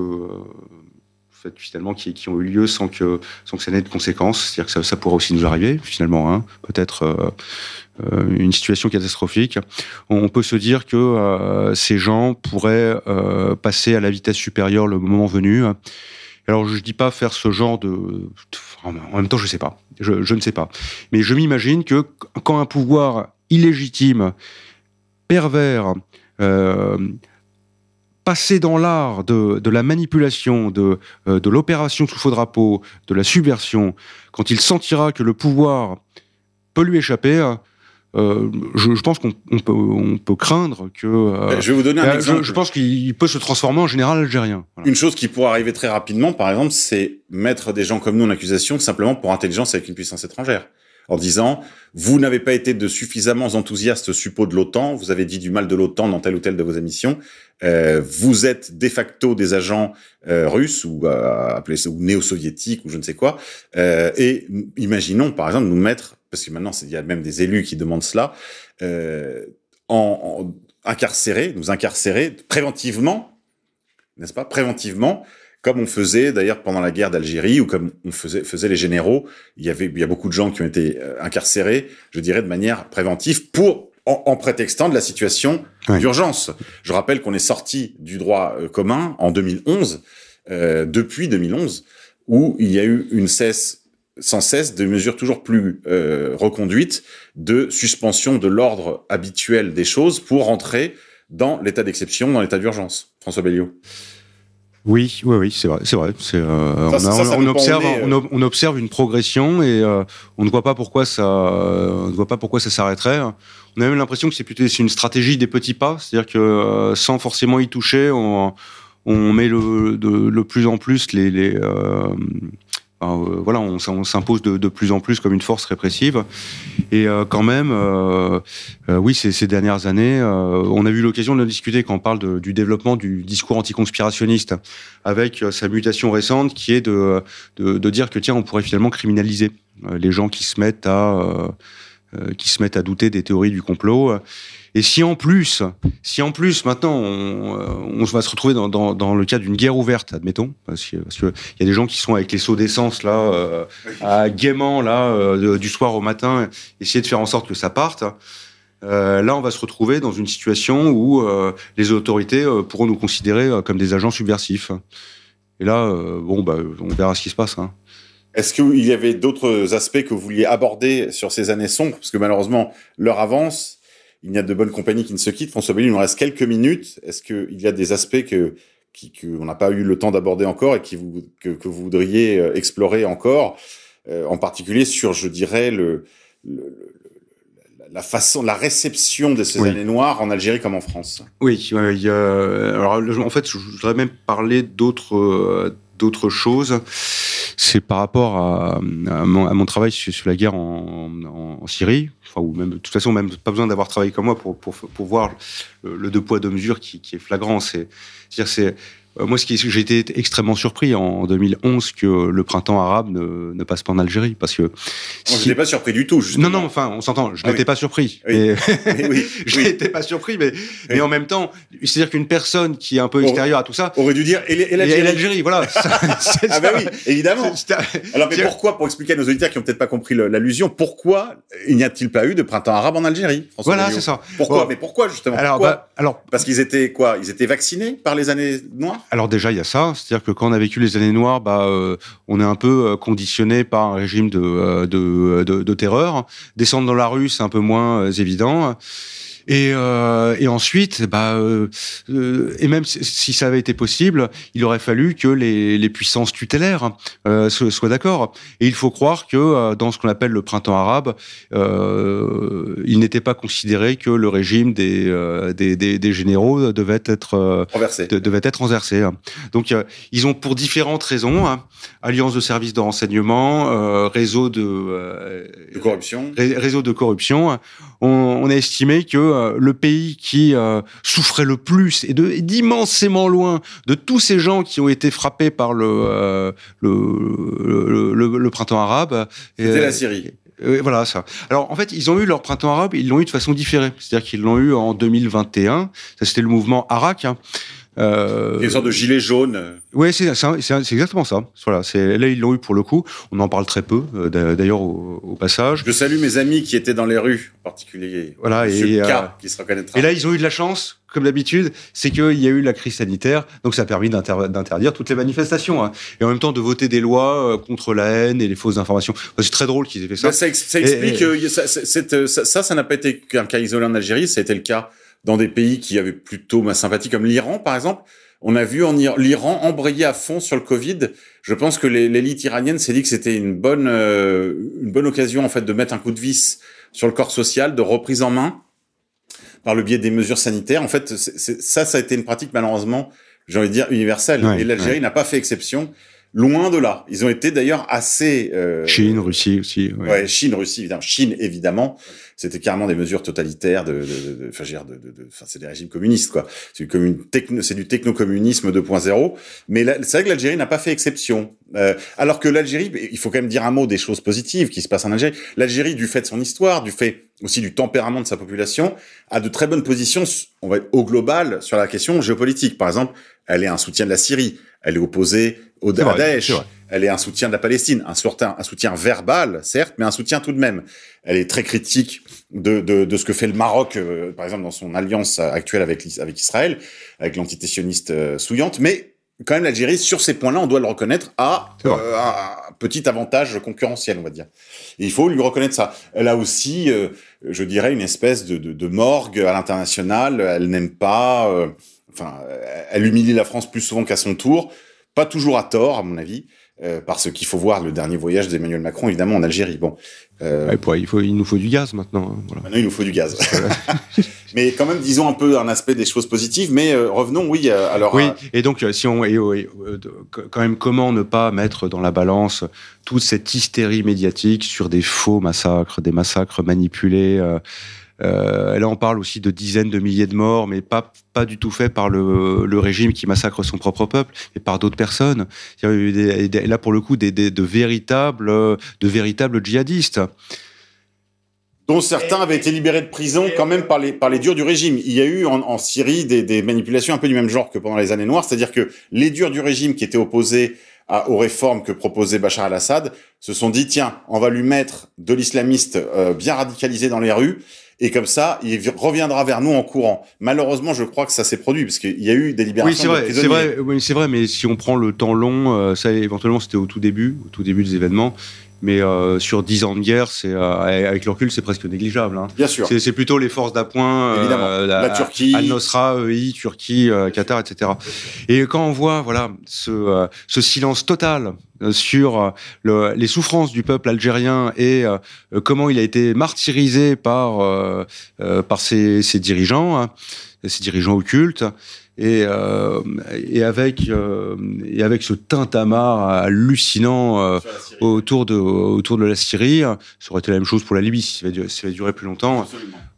finalement qui, ont eu lieu sans que sans que ça n'ait de conséquences. C'est-à-dire que ça, pourrait aussi nous arriver finalement, hein, peut-être euh, euh, une situation catastrophique. On peut se dire que euh, ces gens pourraient passer à la vitesse supérieure le moment venu. Alors je dis pas faire ce genre de, en même temps je sais pas, je, ne sais pas, mais je m'imagine que quand un pouvoir illégitime pervers, passer dans l'art de, de, la manipulation, de, euh, de l'opération sous faux drapeau, de la subversion, quand il sentira que le pouvoir peut lui échapper, euh, je, je, pense qu'on peut, on peut craindre que. Euh, je vais vous donner un exemple. Je, je pense qu'il peut se transformer en général algérien. Voilà. Une chose qui pourrait arriver très rapidement, par exemple, c'est mettre des gens comme nous en accusation simplement pour intelligence avec une puissance étrangère en disant vous n'avez pas été de suffisamment enthousiastes suppos de l'OTAN, vous avez dit du mal de l'OTAN dans telle ou telle de vos émissions, euh, vous êtes de facto des agents euh, russes ou euh, ou néo-soviétiques ou je ne sais quoi, et imaginons par exemple nous mettre, parce que maintenant il y a même des élus qui demandent cela, en incarcérer, nous incarcérer préventivement, n'est-ce pas, préventivement comme on faisait d'ailleurs pendant la guerre d'Algérie ou comme on faisait, faisait les généraux. Il y avait, il y a beaucoup de gens qui ont été euh, incarcérés, je dirais, de manière préventive pour en, en prétextant de la situation d'urgence. Je rappelle qu'on est sorti du droit euh, commun en 2011, euh, depuis 2011, où il y a eu une cesse sans cesse de mesures toujours plus euh, reconduites de suspension de l'ordre habituel des choses pour rentrer dans l'état d'exception, dans l'état d'urgence. François Belliot. Oui, oui, oui, c'est vrai, c'est vrai. Euh, ça, on, a, ça, on, observe, on, euh... on, observe une progression et euh, on ne voit pas pourquoi ça, on ne voit pas pourquoi ça s'arrêterait. On a même l'impression que c'est plutôt c'est une stratégie des petits pas, c'est-à-dire que euh, sans forcément y toucher, on, on met le, de, le plus en plus les, les euh, euh, voilà, on, s'impose de, plus en plus comme une force répressive. Et euh, quand même, euh, euh oui, ces, dernières années, euh, on a eu l'occasion de discuter quand on parle du développement du discours anticonspirationniste, avec euh, sa mutation récente qui est de, de, de, dire que tiens, on pourrait finalement criminaliser les gens qui se mettent à qui se mettent à douter des théories du complot. Et si en plus, si en plus maintenant on, on va se retrouver dans, le cas d'une guerre ouverte, admettons, parce que parce y a des gens qui sont avec les seaux d'essence là, euh, gaiement là, euh, du soir au matin, essayer de faire en sorte que ça parte. Euh, là, on va se retrouver dans une situation où euh, les autorités euh, pourront nous considérer euh, comme des agents subversifs. Et là, bon, bah, on verra ce qui se passe. Hein. Est-ce qu'il y avait d'autres aspects que vous vouliez aborder sur ces années sombres? Parce que malheureusement, l'heure avance il y a de bonnes compagnies qui ne se quittent. François Belli, il nous reste quelques minutes. Est-ce qu'il y a des aspects que qu'on n'a pas eu le temps d'aborder encore et qui vous, que, que, vous voudriez euh, explorer encore, euh, en particulier sur, je dirais, le, le, la façon, la réception de ces oui. années noires en Algérie comme en France? Oui, il y a, alors en fait, je voudrais même parler d'autres euh, d'autres choses. C'est par rapport à, mon, travail sur, la guerre en, Syrie, enfin, ou même de toute façon même pas besoin d'avoir travaillé comme moi pour, pour, pour voir le, deux poids deux mesures qui, est flagrant. C'est c'est-à-dire c'est moi, ce qui j'ai été extrêmement surpris en 2011 que le printemps arabe ne, ne passe pas en Algérie, parce que si... je n'étais pas surpris du tout. Justement. Non, non, enfin, on s'entend. Je ah n'étais oui. pas surpris. Oui. Et... oui. je n'étais pas surpris, mais mais en même temps, c'est-à-dire qu'une personne qui est un peu extérieure à tout ça aurait dû dire et l'Algérie, voilà. ah ben oui, évidemment. Alors, mais pourquoi, pour expliquer à nos auditeurs qui n'ont peut-être pas compris l'allusion, pourquoi il n'y a-t-il pas eu de printemps arabe en Algérie Voilà, c'est ça. Pourquoi bon. Mais pourquoi justement Alors, pourquoi bah, alors, parce qu'ils étaient quoi Ils étaient vaccinés par les années noires alors déjà, il y a ça, c'est-à-dire que quand on a vécu les années noires, bah, euh, on est un peu euh, conditionné par un régime de, euh, de, de, de terreur. Descendre dans la rue, c'est un peu moins évident. Et, euh, et ensuite, bah, euh, et même si ça avait été possible, il aurait fallu que les, les puissances tutélaires euh, soient d'accord. Et il faut croire que euh, dans ce qu'on appelle le printemps arabe, euh, il n'était pas considéré que le régime des, euh, des, des, des, généraux devait être renversé. De, devait être renversé. Donc, ils ont pour différentes raisons hein, alliance de services de renseignement, réseau de, de corruption, réseau de corruption. On, on a estimé que euh, le pays qui euh, souffrait le plus et d'immensément loin de tous ces gens qui ont été frappés par le, euh, le, le, le, le, printemps arabe. C'était la Syrie. Voilà ça. Alors en fait, ils ont eu leur printemps arabe, ils l'ont eu de façon différée. C'est-à-dire qu'ils l'ont eu en 2021. Ça c'était le mouvement Arak. Hein. Euh, Une sorte de gilet jaune. Oui, c'est exactement ça. Voilà, là ils l'ont eu pour le coup. On en parle très peu, euh, d'ailleurs au, passage. Je salue mes amis qui étaient dans les rues, en particulier. Voilà, et, euh, qui se reconnaîtra. Et là, ils ont eu de la chance, comme d'habitude, c'est qu'il y a eu la crise sanitaire, donc ça a permis d'interdire toutes les manifestations, hein. et en même temps de voter des lois euh, contre la haine et les fausses informations. c'est très drôle qu'ils aient fait ça. Ça, explique que ça, ça, ça n'a pas été qu'un cas isolé en Algérie, ça a été le cas dans des pays qui avaient plutôt ma sympathie, comme l'Iran, par exemple. On a vu en l'Iran embrayer à fond sur le Covid. Je pense que l'élite iranienne s'est dit que c'était une bonne, euh, une bonne occasion en fait de mettre un coup de vis sur le corps social, de reprise en main par le biais des mesures sanitaires. En fait, ça, ça a été une pratique malheureusement, j'ai envie de dire universelle. et l'Algérie n'a pas fait exception. Loin de là. Ils ont été d'ailleurs assez. Euh, Chine, Russie aussi. Ouais. Chine, Russie, évidemment. Chine, évidemment. C'était carrément des mesures totalitaires de, enfin, de, de, de, enfin, c'est des régimes communistes, quoi. C'est du, techno, du techno-communisme 2.0. Mais c'est vrai que l'Algérie n'a pas fait exception. Euh, alors que l'Algérie, il faut quand même dire un mot des choses positives qui se passent en Algérie. L'Algérie, du fait de son histoire, du fait aussi du tempérament de sa population, a de très bonnes positions, on va au global, sur la question géopolitique. Par exemple, elle est un soutien de la Syrie, elle est opposée au Daesh, elle est un soutien de la Palestine, un soutien, un soutien verbal, certes, mais un soutien tout de même. Elle est très critique de, de, de ce que fait le Maroc, euh, par exemple, dans son alliance actuelle avec, avec Israël, avec l'entité sioniste euh, souillante, mais quand même l'Algérie, sur ces points-là, on doit le reconnaître, a euh, un petit avantage concurrentiel, on va dire. Et il faut lui reconnaître ça. Elle a aussi, je dirais, une espèce de, de, de morgue à l'international. Elle n'aime pas enfin, elle humilie la France plus souvent qu'à son tour, pas toujours à tort, à mon avis. Euh, parce qu'il faut voir le dernier voyage d'Emmanuel Macron, évidemment, en Algérie. Bon, euh, il, faut, il nous faut du gaz maintenant. Hein, maintenant, il nous faut du gaz. mais quand même, disons un peu un aspect des choses positives. Mais euh, revenons, oui. alors, oui. Et donc, si on, quand même, comment ne pas mettre dans la balance toute cette hystérie médiatique sur des faux massacres, des massacres manipulés. Euh, là, on parle aussi de dizaines de milliers de morts, mais pas, pas du tout fait par le, régime qui massacre son propre peuple, mais par d'autres personnes. là, pour le coup, de, véritables, de véritables djihadistes dont certains avaient été libérés de prison quand même par les, par les durs du régime. Il y a eu en, Syrie des, manipulations un peu du même genre que pendant les années noires, c'est-à-dire que les durs du régime qui étaient opposés aux réformes que proposait Bachar al-Assad se sont dit, tiens, on va lui mettre de l'islamiste euh, bien radicalisé dans les rues, et comme ça, il reviendra vers nous en courant. Malheureusement, je crois que ça s'est produit parce qu'il y a eu des libérations. Oui, c'est vrai, c'est vrai, oui, vrai, mais si on prend le temps long, euh, ça éventuellement c'était au tout début, au tout début des événements. Mais euh, sur 10 ans de guerre, c'est euh, avec le recul, c'est presque négligeable. Hein. Bien sûr. C'est plutôt les forces d'appoint, euh, la, la, Turquie, Al-Nosra, EI, Turquie, euh, Qatar, etc. Et quand on voit voilà ce, euh, ce silence total sur le, les souffrances du peuple algérien et comment il a été martyrisé par par ses, ses dirigeants, hein, ses dirigeants occultes et, euh, et avec euh, et avec ce tintamarre hallucinant euh, autour de autour de la Syrie, ça aurait été la même chose pour la Libye si ça avait duré, plus longtemps.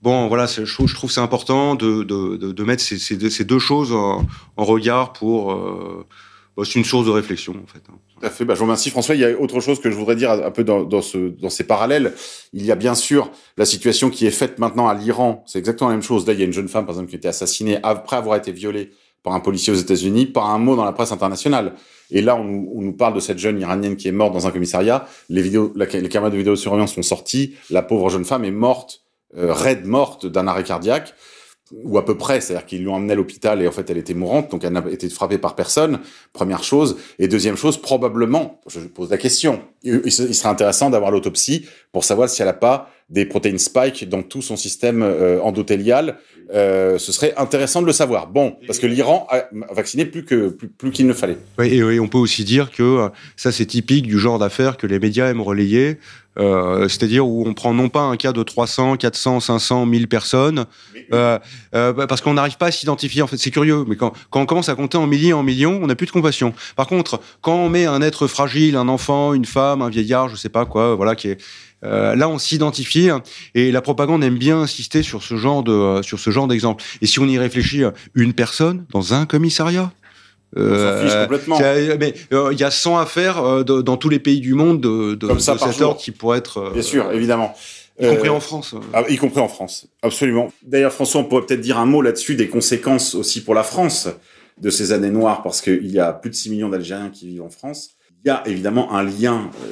Bon, voilà, je, je trouve c'est important de, de, de, mettre ces, ces, deux, ces, deux choses en, en regard pour. Euh, bah, c'est une source de réflexion en fait. Tout à fait. Bah, je vous remercie François. Il y a autre chose que je voudrais dire un peu dans, ce, dans ces parallèles. Il y a bien sûr la situation qui est faite maintenant à l'Iran. C'est exactement la même chose. Là, il y a une jeune femme, par exemple, qui a été assassinée après avoir été violée par un policier aux États-Unis, par un mot dans la presse internationale. Et là, on, nous parle de cette jeune iranienne qui est morte dans un commissariat. Les vidéos, les caméras de vidéosurveillance sont sorties. La pauvre jeune femme est morte, euh, raide morte d'un arrêt cardiaque ou à peu près, c'est-à-dire qu'ils l'ont emmenée à l'hôpital et en fait elle était mourante, donc elle n'a été frappée par personne, première chose. Et deuxième chose, probablement, je pose la question, il serait intéressant d'avoir l'autopsie pour savoir si elle n'a pas des protéines spike dans tout son système euh, endothélial. Euh, ce serait intéressant de le savoir. Bon, parce que l'Iran a vacciné plus plus, qu'il ne fallait. Oui, et oui, on peut aussi dire que euh, ça c'est typique du genre d'affaires que les médias aiment relayer. Euh, c'est-à-dire où on prend non pas un cas de 300, 400, 500, 1000 personnes, euh, euh, parce qu'on n'arrive pas à s'identifier. En fait, c'est curieux, mais quand, quand on commence à compter en milliers, en millions, on n'a plus de compassion. Par contre, quand on met un être fragile, un enfant, une femme, un vieillard, je sais pas quoi, voilà, qui est euh, là, on s'identifie et la propagande aime bien insister sur ce genre de sur ce genre d'exemple. Et si on y réfléchit, une personne dans un commissariat, s'en fiche complètement. il y a- mais euh, il y a 100 affaires euh, de- dans tous les pays du monde de, de, Comme ça de par cet jour. ordre qui pourraient être. euh, Bien sûr, évidemment. Y compris Euh, en France. Ah, y compris en France, absolument. D'ailleurs, François, on pourrait peut-être dire un mot là-dessus des conséquences aussi pour la France de ces années noires, parce qu'il y a plus de 6 millions d'Algériens qui vivent en France. Il y a évidemment un lien euh,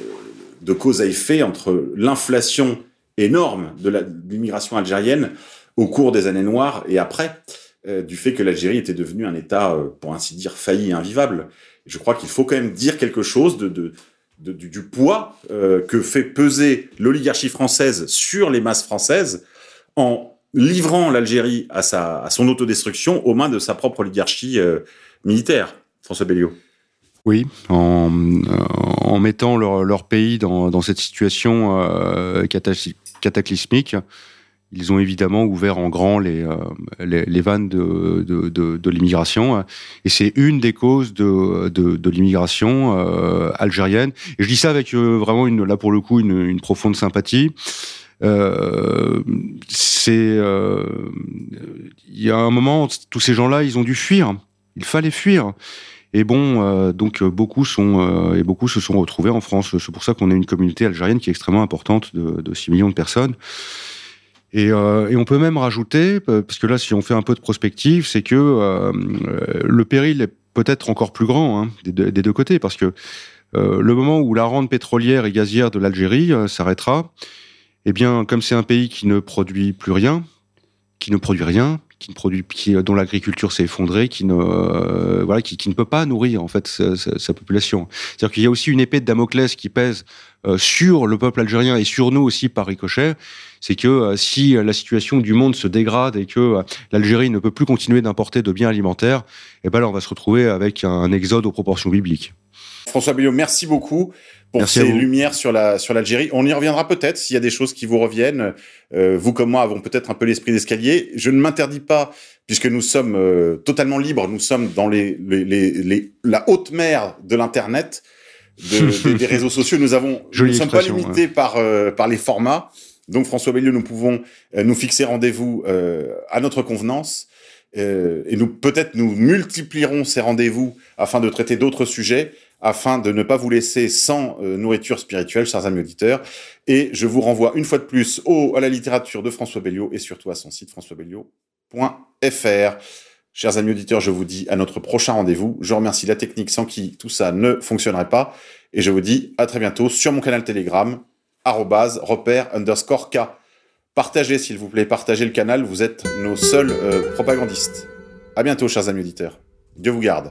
de cause à effet entre l'inflation énorme de l'immigration algérienne au cours des années noires et après, euh, du fait que l'Algérie était devenue un État, euh, pour ainsi dire, failli et invivable. Je crois qu'il faut quand même dire quelque chose de, du, poids euh, que fait peser l'oligarchie française sur les masses françaises en livrant l'Algérie à, à son autodestruction aux mains de sa propre oligarchie militaire. François Belliot. Oui, en, mettant leur, pays dans, cette situation catacly- cataclysmique, ils ont évidemment ouvert en grand les, euh, les, les vannes de, de, de, de l'immigration. Et c'est une des causes de, de, l'immigration euh, algérienne. Et je dis ça avec euh, vraiment, une, là pour le coup, une, une profonde sympathie. Euh, c'est euh, il y a un moment tous ces gens-là ils ont dû fuir il fallait fuir et bon, euh, donc beaucoup sont euh, et beaucoup se sont retrouvés en France. C'est pour ça qu'on a une communauté algérienne qui est extrêmement importante de, de 6 millions de personnes. Et, euh, et on peut même rajouter, parce que là, si on fait un peu de prospective, c'est que euh, euh, le péril est peut-être encore plus grand hein, des, deux- côtés, parce que le moment où la rente pétrolière et gazière de l'Algérie s'arrêtera, eh bien, comme c'est un pays qui ne produit plus rien, qui ne produit rien, qui produit, dont l'agriculture s'est effondrée, qui ne, euh, voilà, qui, ne peut pas nourrir en fait sa, population. C'est-à-dire qu'il y a aussi une épée de Damoclès qui pèse euh, sur le peuple algérien et sur nous aussi par ricochet. C'est que euh, si la situation du monde se dégrade et que l'Algérie ne peut plus continuer d'importer de biens alimentaires, eh ben là on va se retrouver avec un exode aux proportions bibliques. François Belliot, merci beaucoup pour Merci ces lumières sur la sur l'Algérie. On y reviendra peut-être s'il y a des choses qui vous reviennent. Euh, vous comme moi avons peut-être un peu l'esprit d'escalier. Je ne m'interdis pas, puisque nous sommes euh, totalement libres, nous sommes dans les, les, les, les- la haute mer de l'internet, de- des, des réseaux sociaux. Nous avons, Jolie nous ne sommes pas limités par euh, par les formats. Donc François Belliot, nous pouvons euh, nous fixer rendez-vous euh, à notre convenance. Euh, et nous peut-être nous multiplierons ces rendez-vous afin de traiter d'autres sujets, afin de ne pas vous laisser sans euh, nourriture spirituelle, chers amis auditeurs. Et je vous renvoie une fois de plus au, à la littérature de François Belliot et surtout à son site françoisbelliot.fr. Chers amis auditeurs, je vous dis à notre prochain rendez-vous. Je remercie la technique sans qui tout ça ne fonctionnerait pas. Et je vous dis à très bientôt sur mon canal Telegram, arrobase, repère, underscore K. Partagez, s'il vous plaît, partagez le canal. Vous êtes nos seuls euh, propagandistes. À bientôt, chers amis auditeurs. Dieu vous garde.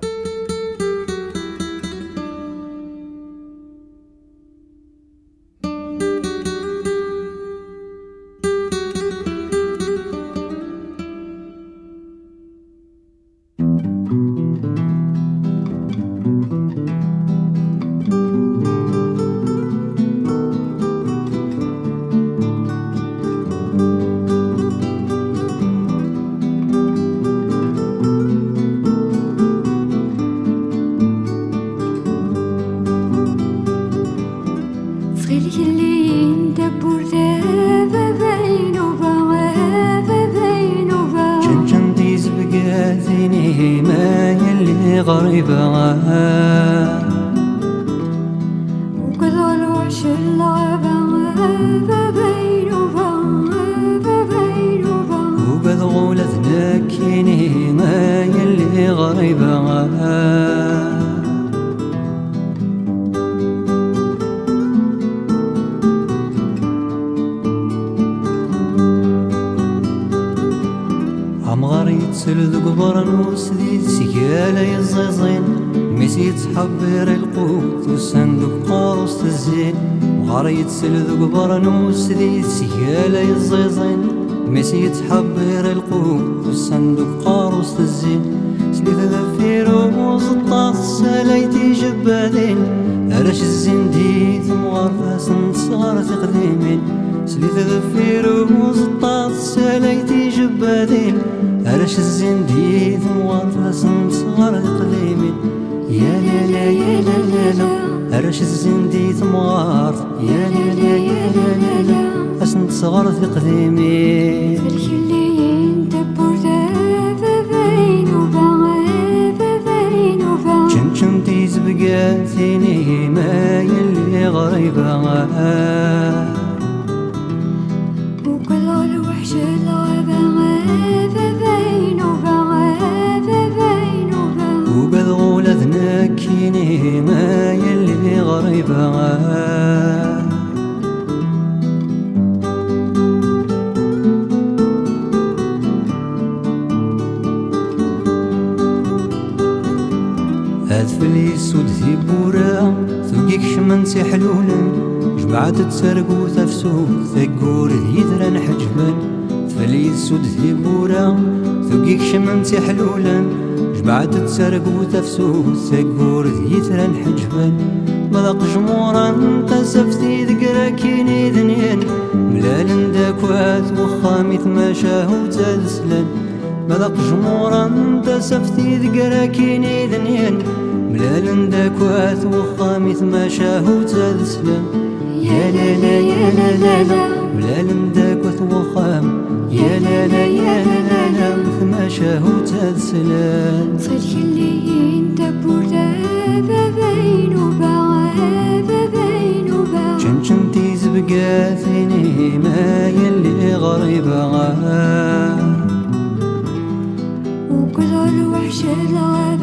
تسرقو تفسو ثقور هيدرا حجما ثفليد سود ثيبورا ثقيك شمن تحلولا جمعت تسرقو تفسو ثقور هيدرا حجما ملاق جمورا قسفتي ذكرا كيني ذنين ملال داكوات وخامي ثما شاهو تسلن مذاق جمورا قسفتي ذكرا كيني ذنين ملال داكوات وخامي ثما شاهو تسلن يا لا لا يا لا لا لا. ولا لمداك وثوخام يا لا لا يا لا لا لا. وثما شاهو تسلام صيد خليين دبور دابا بينو بغابا بينو بغابا شمشم تيز بقاثيني ما يلي غريبة غاب وكل الوحش الغاب